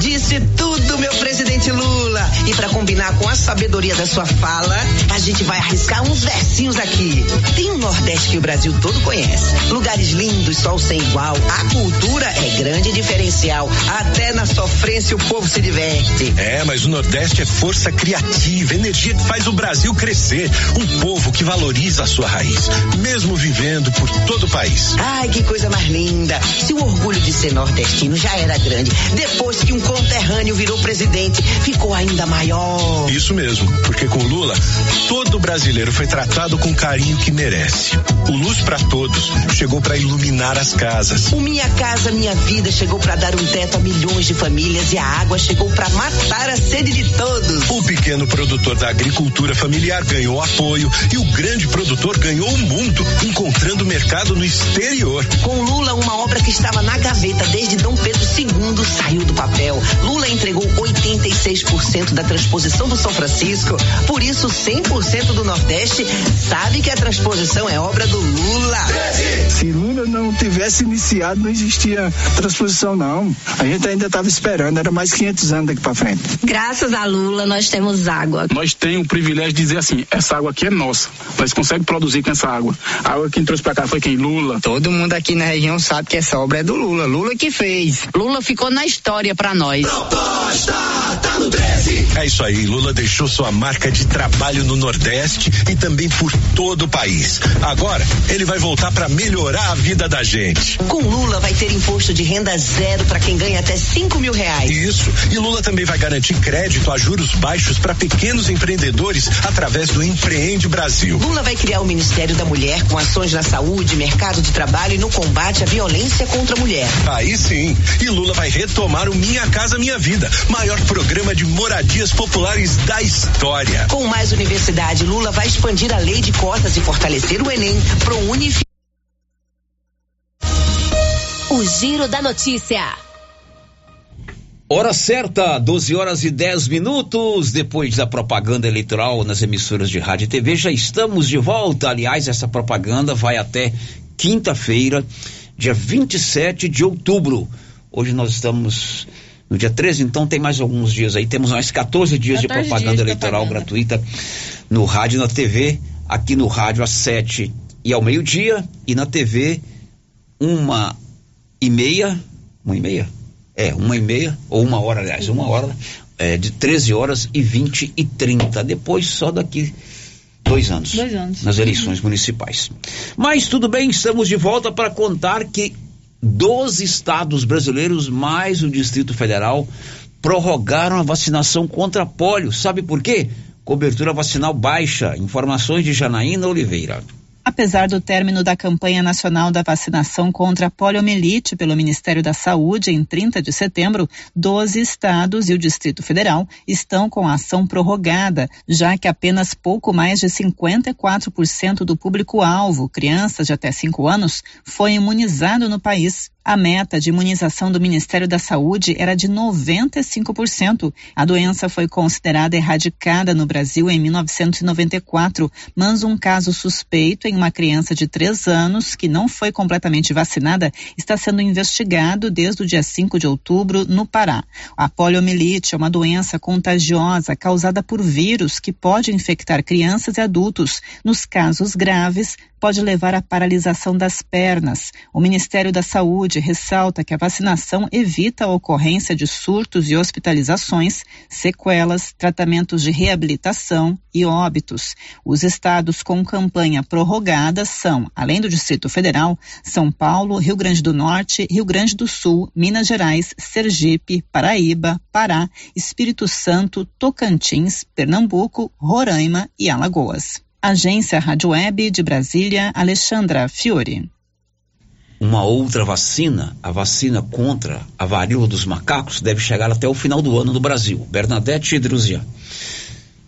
Disse tudo, meu presidente Lula. E para combinar com a sabedoria da sua fala, a gente vai arriscar uns versinhos aqui. Tem um Nordeste que o Brasil todo conhece. Lugares lindos, sol sem igual. A cultura é grande diferencial. Até na sofrência o povo se diverte. É, mas o Nordeste é força criativa, energia que faz o Brasil crescer. Um povo que valoriza a sua raiz, mesmo vivendo por todo o país. Ai, que coisa mais linda. Se o orgulho de ser nordestino já era grande, depois que um conterrâneo virou presidente, ficou ainda maior. Isso mesmo, porque com Lula, todo brasileiro foi tratado com o carinho que merece. O Luz para Todos chegou para iluminar as casas. O Minha Casa Minha Vida chegou para dar um teto a milhões de famílias e a água chegou para matar a sede de todos. O pequeno produtor da agricultura familiar ganhou apoio e o grande produtor ganhou o mundo, encontrando mercado no exterior. Com Lula, uma obra que estava na gaveta desde Dom Pedro II saiu do papel. Lula entregou 86% da transposição do São Francisco. Por isso, 100% do Nordeste sabe que a transposição é obra do Lula. Se Lula não tivesse iniciado, não existia transposição, não. A gente ainda estava esperando, era mais 500 anos daqui para frente. Graças a Lula, nós temos água. Nós temos o privilégio de dizer assim: essa água aqui é nossa. Nós conseguimos produzir com essa água. A água quem trouxe para cá foi quem? Lula. Todo mundo aqui na região sabe que essa obra é do Lula. Lula que fez. Lula ficou na história para nós. Proposta tá no 13. É isso aí, Lula deixou sua marca de trabalho no Nordeste e também por todo o país. Agora, ele vai voltar para melhorar a vida da gente. Com Lula vai ter imposto de renda zero para quem ganha até 5 mil reais. Isso. E Lula também vai garantir crédito a juros baixos para pequenos empreendedores através do Empreende Brasil. Lula vai criar o Ministério da Mulher com ações na saúde, mercado de trabalho e no combate à violência contra a mulher. Aí sim. E Lula vai retomar o Minha Casa Minha Vida, maior programa de moradias populares da história. Com mais universidade, Lula vai expandir a lei de cotas e fortalecer o Enem pro Unif. O Giro da Notícia. Hora certa, 12 horas e 10 minutos. Depois da propaganda eleitoral nas emissoras de rádio e TV, já estamos de volta. Aliás, essa propaganda vai até quinta-feira, dia 27 de outubro. Hoje nós estamos no dia 13, então tem mais alguns dias aí. Temos mais 14 dias 14 de propaganda dias eleitoral propaganda. gratuita no rádio e na TV. Aqui no rádio às 7 e ao meio-dia e na TV uma e meia, uma e meia? É, uma e meia, ou uma hora, aliás, uma hora, é, de 13 horas e 20 e 30. Depois, só daqui dois anos. Dois anos. Nas eleições municipais. Mas tudo bem, estamos de volta para contar que 12 estados brasileiros, mais o Distrito Federal, prorrogaram a vacinação contra pólio. Sabe por quê? Cobertura vacinal baixa. Informações de Janaína Oliveira. Apesar do término da campanha nacional da vacinação contra a poliomielite pelo Ministério da Saúde em 30 de setembro, 12 estados e o Distrito Federal estão com a ação prorrogada, já que apenas pouco mais de 54% do público-alvo, crianças de até 5 anos, foi imunizado no país. A meta de imunização do Ministério da Saúde era de 95%. A doença foi considerada erradicada no Brasil em 1994, mas um caso suspeito em uma criança de 3 anos que não foi completamente vacinada está sendo investigado desde o dia 5 de outubro no Pará. A poliomielite é uma doença contagiosa causada por vírus que pode infectar crianças e adultos. Nos casos graves, pode levar à paralisação das pernas. O Ministério da Saúde ressalta que a vacinação evita a ocorrência de surtos e hospitalizações, sequelas, tratamentos de reabilitação e óbitos. Os estados com campanha prorrogada são, além do Distrito Federal, São Paulo, Rio Grande do Norte, Rio Grande do Sul, Minas Gerais, Sergipe, Paraíba, Pará, Espírito Santo, Tocantins, Pernambuco, Roraima e Alagoas. Agência Rádio Web de Brasília, Alexandra Fiore. Uma outra vacina, a vacina contra a varíola dos macacos, deve chegar até o final do ano no Brasil. Bernadette Druzia.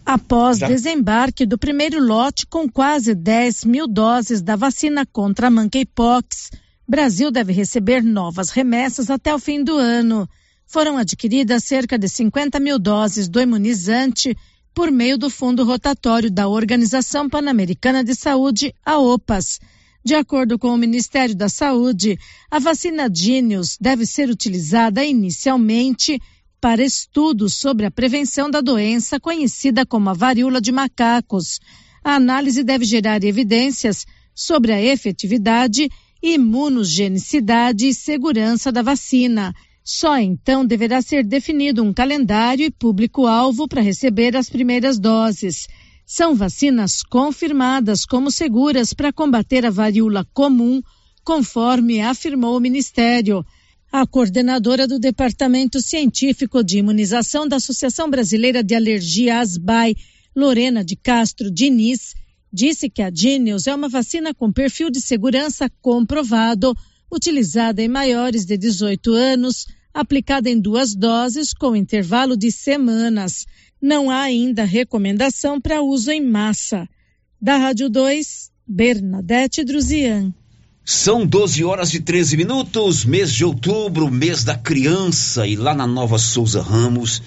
Após Já? desembarque do primeiro lote com quase 10 mil doses da vacina contra a monkeypox, Brasil deve receber novas remessas até o fim do ano. Foram adquiridas cerca de 50 mil doses do imunizante por meio do Fundo Rotatório da Organização Pan-Americana de Saúde, a OPAS. De acordo com o Ministério da Saúde, a vacina Genius deve ser utilizada inicialmente para estudos sobre a prevenção da doença conhecida como a varíola de macacos. A análise deve gerar evidências sobre a efetividade, imunogenicidade e segurança da vacina. Só então deverá ser definido um calendário e público-alvo para receber as primeiras doses. São vacinas confirmadas como seguras para combater a varíola comum, conforme afirmou o Ministério. A coordenadora do Departamento Científico de Imunização da Associação Brasileira de Alergia ASBAI, Lorena de Castro Diniz, disse que a Genius é uma vacina com perfil de segurança comprovado, utilizada em maiores de 18 anos, aplicada em duas doses com intervalo de semanas. Não há ainda recomendação para uso em massa. Da Rádio 2, Bernadette Druzian. São 12 horas e 13 minutos, mês de outubro, mês da criança, e lá na Nova Souza Ramos,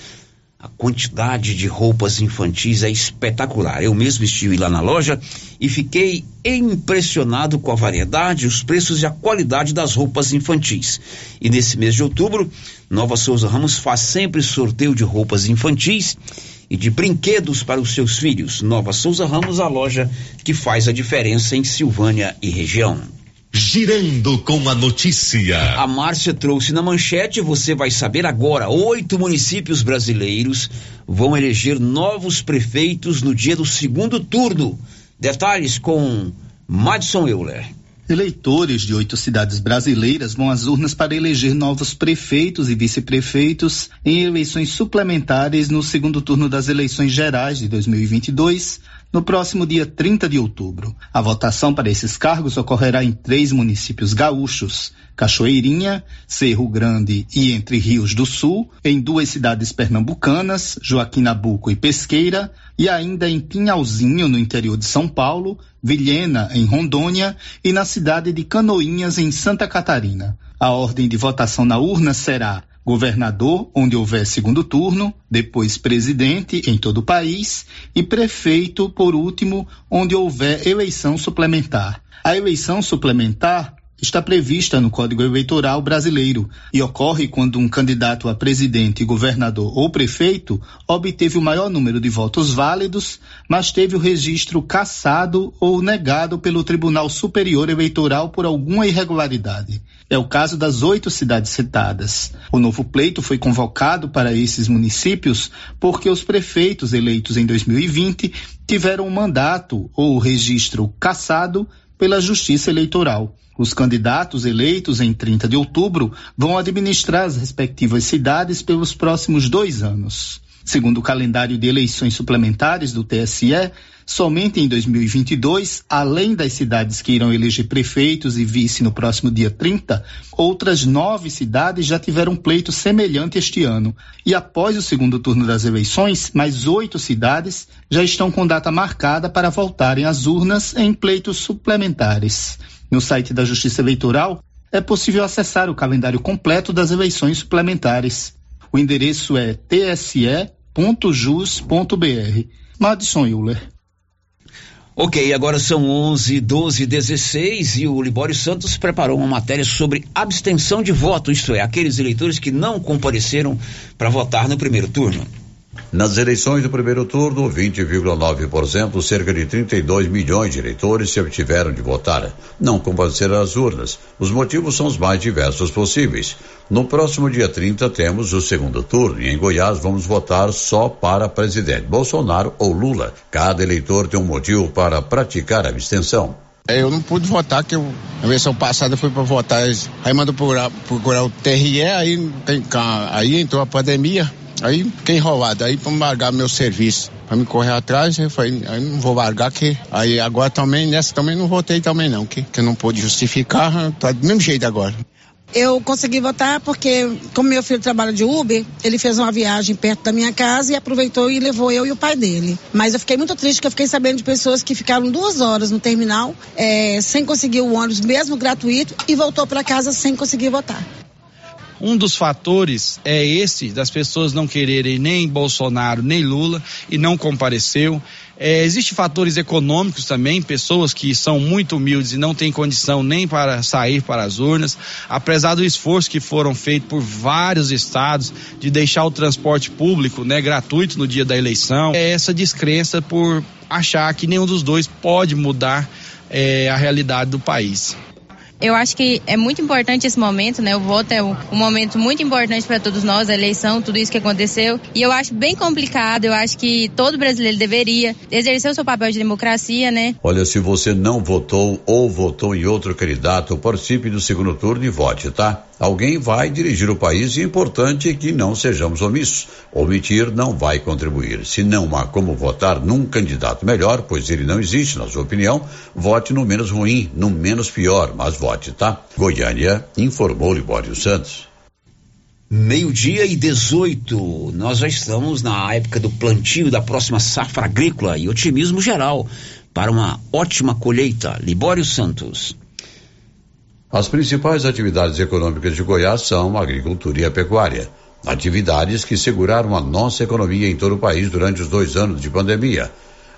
a quantidade de roupas infantis é espetacular. Eu mesmo estive lá na loja e fiquei impressionado com a variedade, os preços e a qualidade das roupas infantis. E nesse mês de outubro, Nova Souza Ramos faz sempre sorteio de roupas infantis e de brinquedos para os seus filhos. Nova Souza Ramos, a loja que faz a diferença em Silvânia e região. Girando com a notícia. A Márcia trouxe na manchete, você vai saber agora. Oito municípios brasileiros vão eleger novos prefeitos no dia do segundo turno. Detalhes com Madison Euler. Eleitores de oito cidades brasileiras vão às urnas para eleger novos prefeitos e vice-prefeitos em eleições suplementares no segundo turno das eleições gerais de 2022, no próximo dia 30 de outubro. A votação para esses cargos ocorrerá em três municípios gaúchos: Cachoeirinha, Cerro Grande e Entre Rios do Sul, em duas cidades pernambucanas, Joaquim Nabuco e Pesqueira, e ainda em Pinhalzinho, no interior de São Paulo, Vilhena, em Rondônia, e na cidade de Canoinhas, em Santa Catarina. A ordem de votação na urna será governador, onde houver segundo turno, depois presidente em todo o país e prefeito, por último, onde houver eleição suplementar. A eleição suplementar está prevista no Código Eleitoral brasileiro e ocorre quando um candidato a presidente, governador ou prefeito obteve o maior número de votos válidos, mas teve o registro cassado ou negado pelo Tribunal Superior Eleitoral por alguma irregularidade. É o caso das oito cidades citadas. O novo pleito foi convocado para esses municípios porque os prefeitos eleitos em 2020 tiveram um mandato ou registro cassado pela Justiça Eleitoral. Os candidatos eleitos em 30 de outubro vão administrar as respectivas cidades pelos próximos dois anos. Segundo o calendário de eleições suplementares do TSE, somente em 2022, além das cidades que irão eleger prefeitos e vice no próximo dia 30, outras nove cidades já tiveram pleito semelhante este ano. E após o segundo turno das eleições, mais oito cidades já estão com data marcada para voltarem às urnas em pleitos suplementares. No site da Justiça Eleitoral é possível acessar o calendário completo das eleições suplementares. O endereço é tse.jus.br. Madison Euler. Ok, agora são 11, 12, 16 e o Libório Santos preparou uma matéria sobre abstenção de voto, isto é, aqueles eleitores que não compareceram para votar no primeiro turno. Nas eleições do primeiro turno, 20,9%, cerca de 32 milhões de eleitores se abstiveram de votar. Não compareceram às urnas. Os motivos são os mais diversos possíveis. No próximo dia 30 temos o segundo turno e em Goiás vamos votar só para presidente Bolsonaro ou Lula. Cada eleitor tem um motivo para praticar a abstenção. É, eu não pude votar, que eu, a eleição passada fui para votar, aí mandou procurar, procurar o TRE, aí, tem, aí entrou a pandemia, Aí fiquei enrolado, aí para largar meu serviço, para me correr atrás, eu falei, aí não vou largar que aí agora também, nessa também não votei também não, que, que não pôde justificar, tá do mesmo jeito agora. Eu consegui votar porque, como meu filho trabalha de Uber, ele fez uma viagem perto da minha casa e aproveitou e levou eu e o pai dele. Mas eu fiquei muito triste porque eu fiquei sabendo de pessoas que ficaram duas horas no terminal é, sem conseguir o ônibus, mesmo gratuito, e voltou para casa sem conseguir votar. Um dos fatores é esse das pessoas não quererem nem Bolsonaro nem Lula e não compareceu. É, Existem fatores econômicos também, pessoas que são muito humildes e não têm condição nem para sair para as urnas, apesar do esforço que foram feito por vários estados de deixar o transporte público né, gratuito no dia da eleição. É essa descrença por achar que nenhum dos dois pode mudar é, a realidade do país. Eu acho que é muito importante esse momento, né? O voto é um, momento muito importante para todos nós, a eleição, tudo isso que aconteceu. E eu acho bem complicado, eu acho que todo brasileiro deveria exercer o seu papel de democracia, né? Olha, se você não votou ou votou em outro candidato, participe do segundo turno e vote, tá? Alguém vai dirigir o país e é importante que não sejamos omissos. Omitir não vai contribuir. Se não há como votar num candidato melhor, pois ele não existe, na sua opinião, vote no menos ruim, no menos pior, mas vote, tá? Goiânia informou Libório Santos. Meio-dia e 18. Nós já estamos na época do plantio da próxima safra agrícola e otimismo geral para uma ótima colheita. Libório Santos. As principais atividades econômicas de Goiás são a agricultura e a pecuária. Atividades que seguraram a nossa economia em todo o país durante os dois anos de pandemia.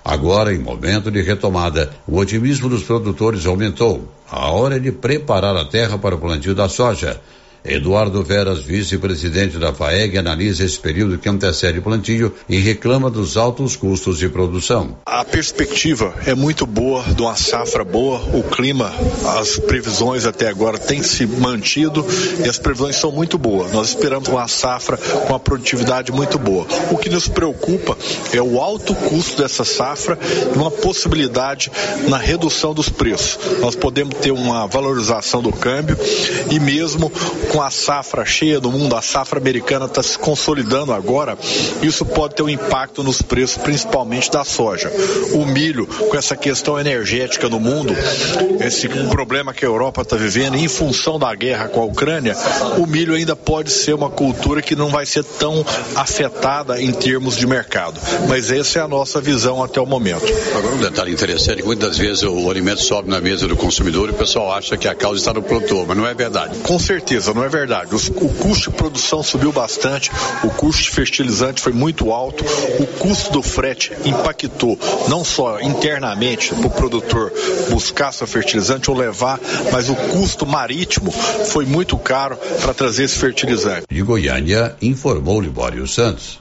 Agora, em momento de retomada, o otimismo dos produtores aumentou. A hora é de preparar a terra para o plantio da soja. Eduardo Veras, vice-presidente da FAEG, analisa esse período que antecede o plantio e reclama dos altos custos de produção. A perspectiva é muito boa, de uma safra boa, o clima, as previsões até agora têm se mantido e as previsões são muito boas. Nós esperamos uma safra com uma produtividade muito boa. O que nos preocupa é o alto custo dessa safra e uma possibilidade na redução dos preços. Nós podemos ter uma valorização do câmbio e mesmo com a safra cheia do mundo, a safra americana está se consolidando agora, isso pode ter um impacto nos preços, principalmente da soja. O milho, com essa questão energética no mundo, esse problema que a Europa está vivendo, em função da guerra com a Ucrânia, o milho ainda pode ser uma cultura que não vai ser tão afetada em termos de mercado. Mas essa é a nossa visão até o momento. Agora, um detalhe interessante: muitas vezes o alimento sobe na mesa do consumidor e o pessoal acha que a causa está no produtor, mas não é verdade. Com certeza, não é verdade. o custo de produção subiu bastante, o custo de fertilizante foi muito alto, o custo do frete impactou não só internamente para o produtor buscar seu fertilizante ou levar, mas o custo marítimo foi muito caro para trazer esse fertilizante. De Goiânia, informou Libório Santos.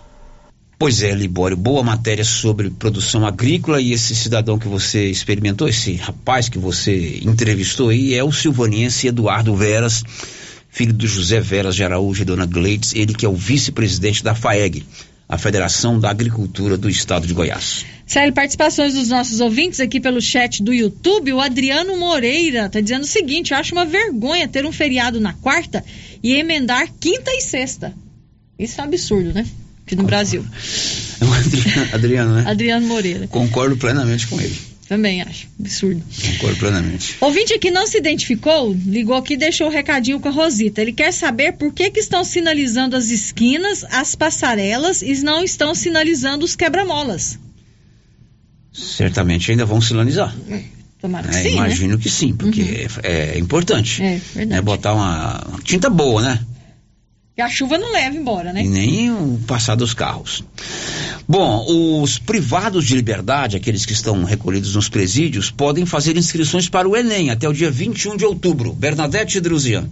Pois é, Libório, boa matéria sobre produção agrícola e esse cidadão que você experimentou, esse rapaz que você entrevistou aí é o silvaniense Eduardo Veras filho do José Veras de Araújo e dona Gleides, ele que é o vice-presidente da FAEG, a Federação da Agricultura do Estado de Goiás. Célio, participações dos nossos ouvintes aqui pelo chat do YouTube. O Adriano Moreira está dizendo o seguinte: acho uma vergonha ter um feriado na quarta e emendar quinta e sexta. Isso é um absurdo, né? Aqui no Brasil. É o Adriano, Adriano, né? Adriano Moreira. Concordo plenamente com ele. Também acho. Absurdo. Concordo plenamente. Ouvinte que não se identificou, ligou aqui e deixou o um recadinho com a Rosita. Ele quer saber por que, que estão sinalizando as esquinas, as passarelas e não estão sinalizando os quebra-molas. Certamente ainda vão sinalizar. Tomara que é, sim. Imagino né? que sim, porque uhum. é, é, importante. É, verdade. É botar uma, uma tinta boa, né? Que a chuva não leva embora, né? E nem o passar dos carros. Bom, os privados de liberdade, aqueles que estão recolhidos nos presídios, podem fazer inscrições para o Enem até o dia 21 de outubro. Bernadette Druzian.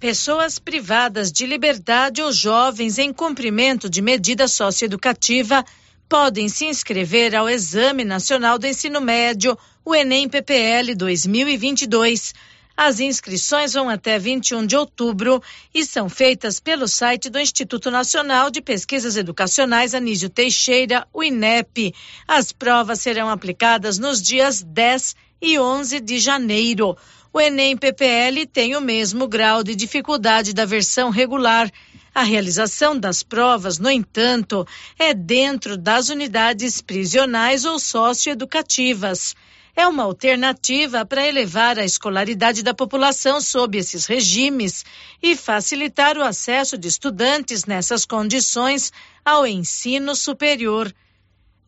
Pessoas privadas de liberdade ou jovens em cumprimento de medida socioeducativa podem se inscrever ao Exame Nacional do Ensino Médio, o Enem PPL 2022 as inscrições vão até 21 de outubro e são feitas pelo site do Instituto Nacional de Pesquisas Educacionais Anísio Teixeira, o INEP. As provas serão aplicadas nos dias 10 e 11 de janeiro. O Enem PPL tem o mesmo grau de dificuldade da versão regular. A realização das provas, no entanto, é dentro das unidades prisionais ou socioeducativas é uma alternativa para elevar a escolaridade da população sob esses regimes e facilitar o acesso de estudantes nessas condições ao ensino superior.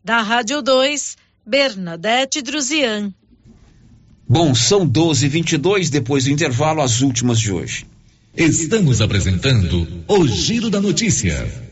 Da Rádio 2, Bernadette Druzian. Bom, são 12 h 22 depois do intervalo, as últimas de hoje. Estamos apresentando o Giro da Notícia.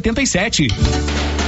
87.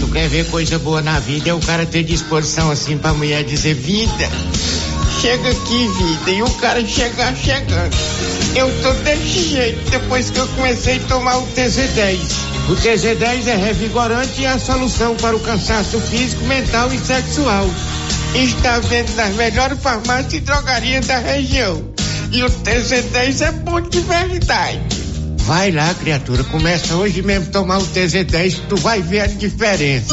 Tu quer ver coisa boa na vida? É o cara ter disposição assim pra mulher dizer vida. Chega aqui, vida. E o cara chegar chegando. Eu tô desse jeito depois que eu comecei a tomar o TZ10. O TZ10 é revigorante e é a solução para o cansaço físico, mental e sexual. Está vendo nas melhores farmácias e drogarias da região. E o TZ10 é bom de verdade. Vai lá, criatura, começa hoje mesmo tomar o TZ10 que tu vai ver a diferença.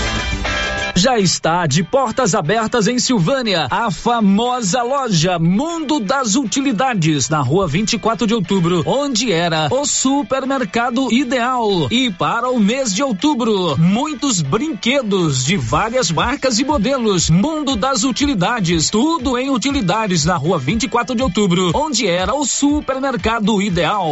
Já está de portas abertas em Silvânia, a famosa loja Mundo das Utilidades, na rua 24 de outubro, onde era o supermercado ideal. E para o mês de outubro, muitos brinquedos de várias marcas e modelos. Mundo das Utilidades, tudo em utilidades na rua 24 de outubro, onde era o supermercado ideal.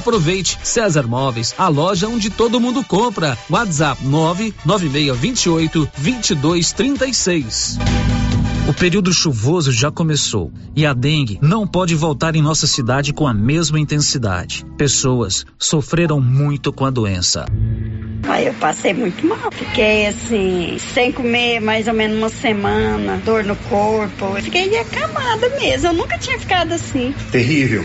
Aproveite César Móveis, a loja onde todo mundo compra. WhatsApp 99628 2236. O período chuvoso já começou e a dengue não pode voltar em nossa cidade com a mesma intensidade. Pessoas sofreram muito com a doença. Aí eu passei muito mal. Fiquei assim, sem comer mais ou menos uma semana, dor no corpo. Fiquei acamada mesmo. Eu nunca tinha ficado assim. Terrível.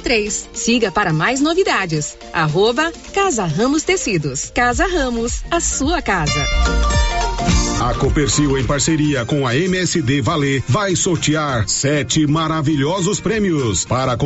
3203. Siga para mais novidades. Arroba Casa Ramos Tecidos. Casa Ramos, a sua casa. A Copercil, em parceria com a MSD Valer, vai sortear sete maravilhosos prêmios para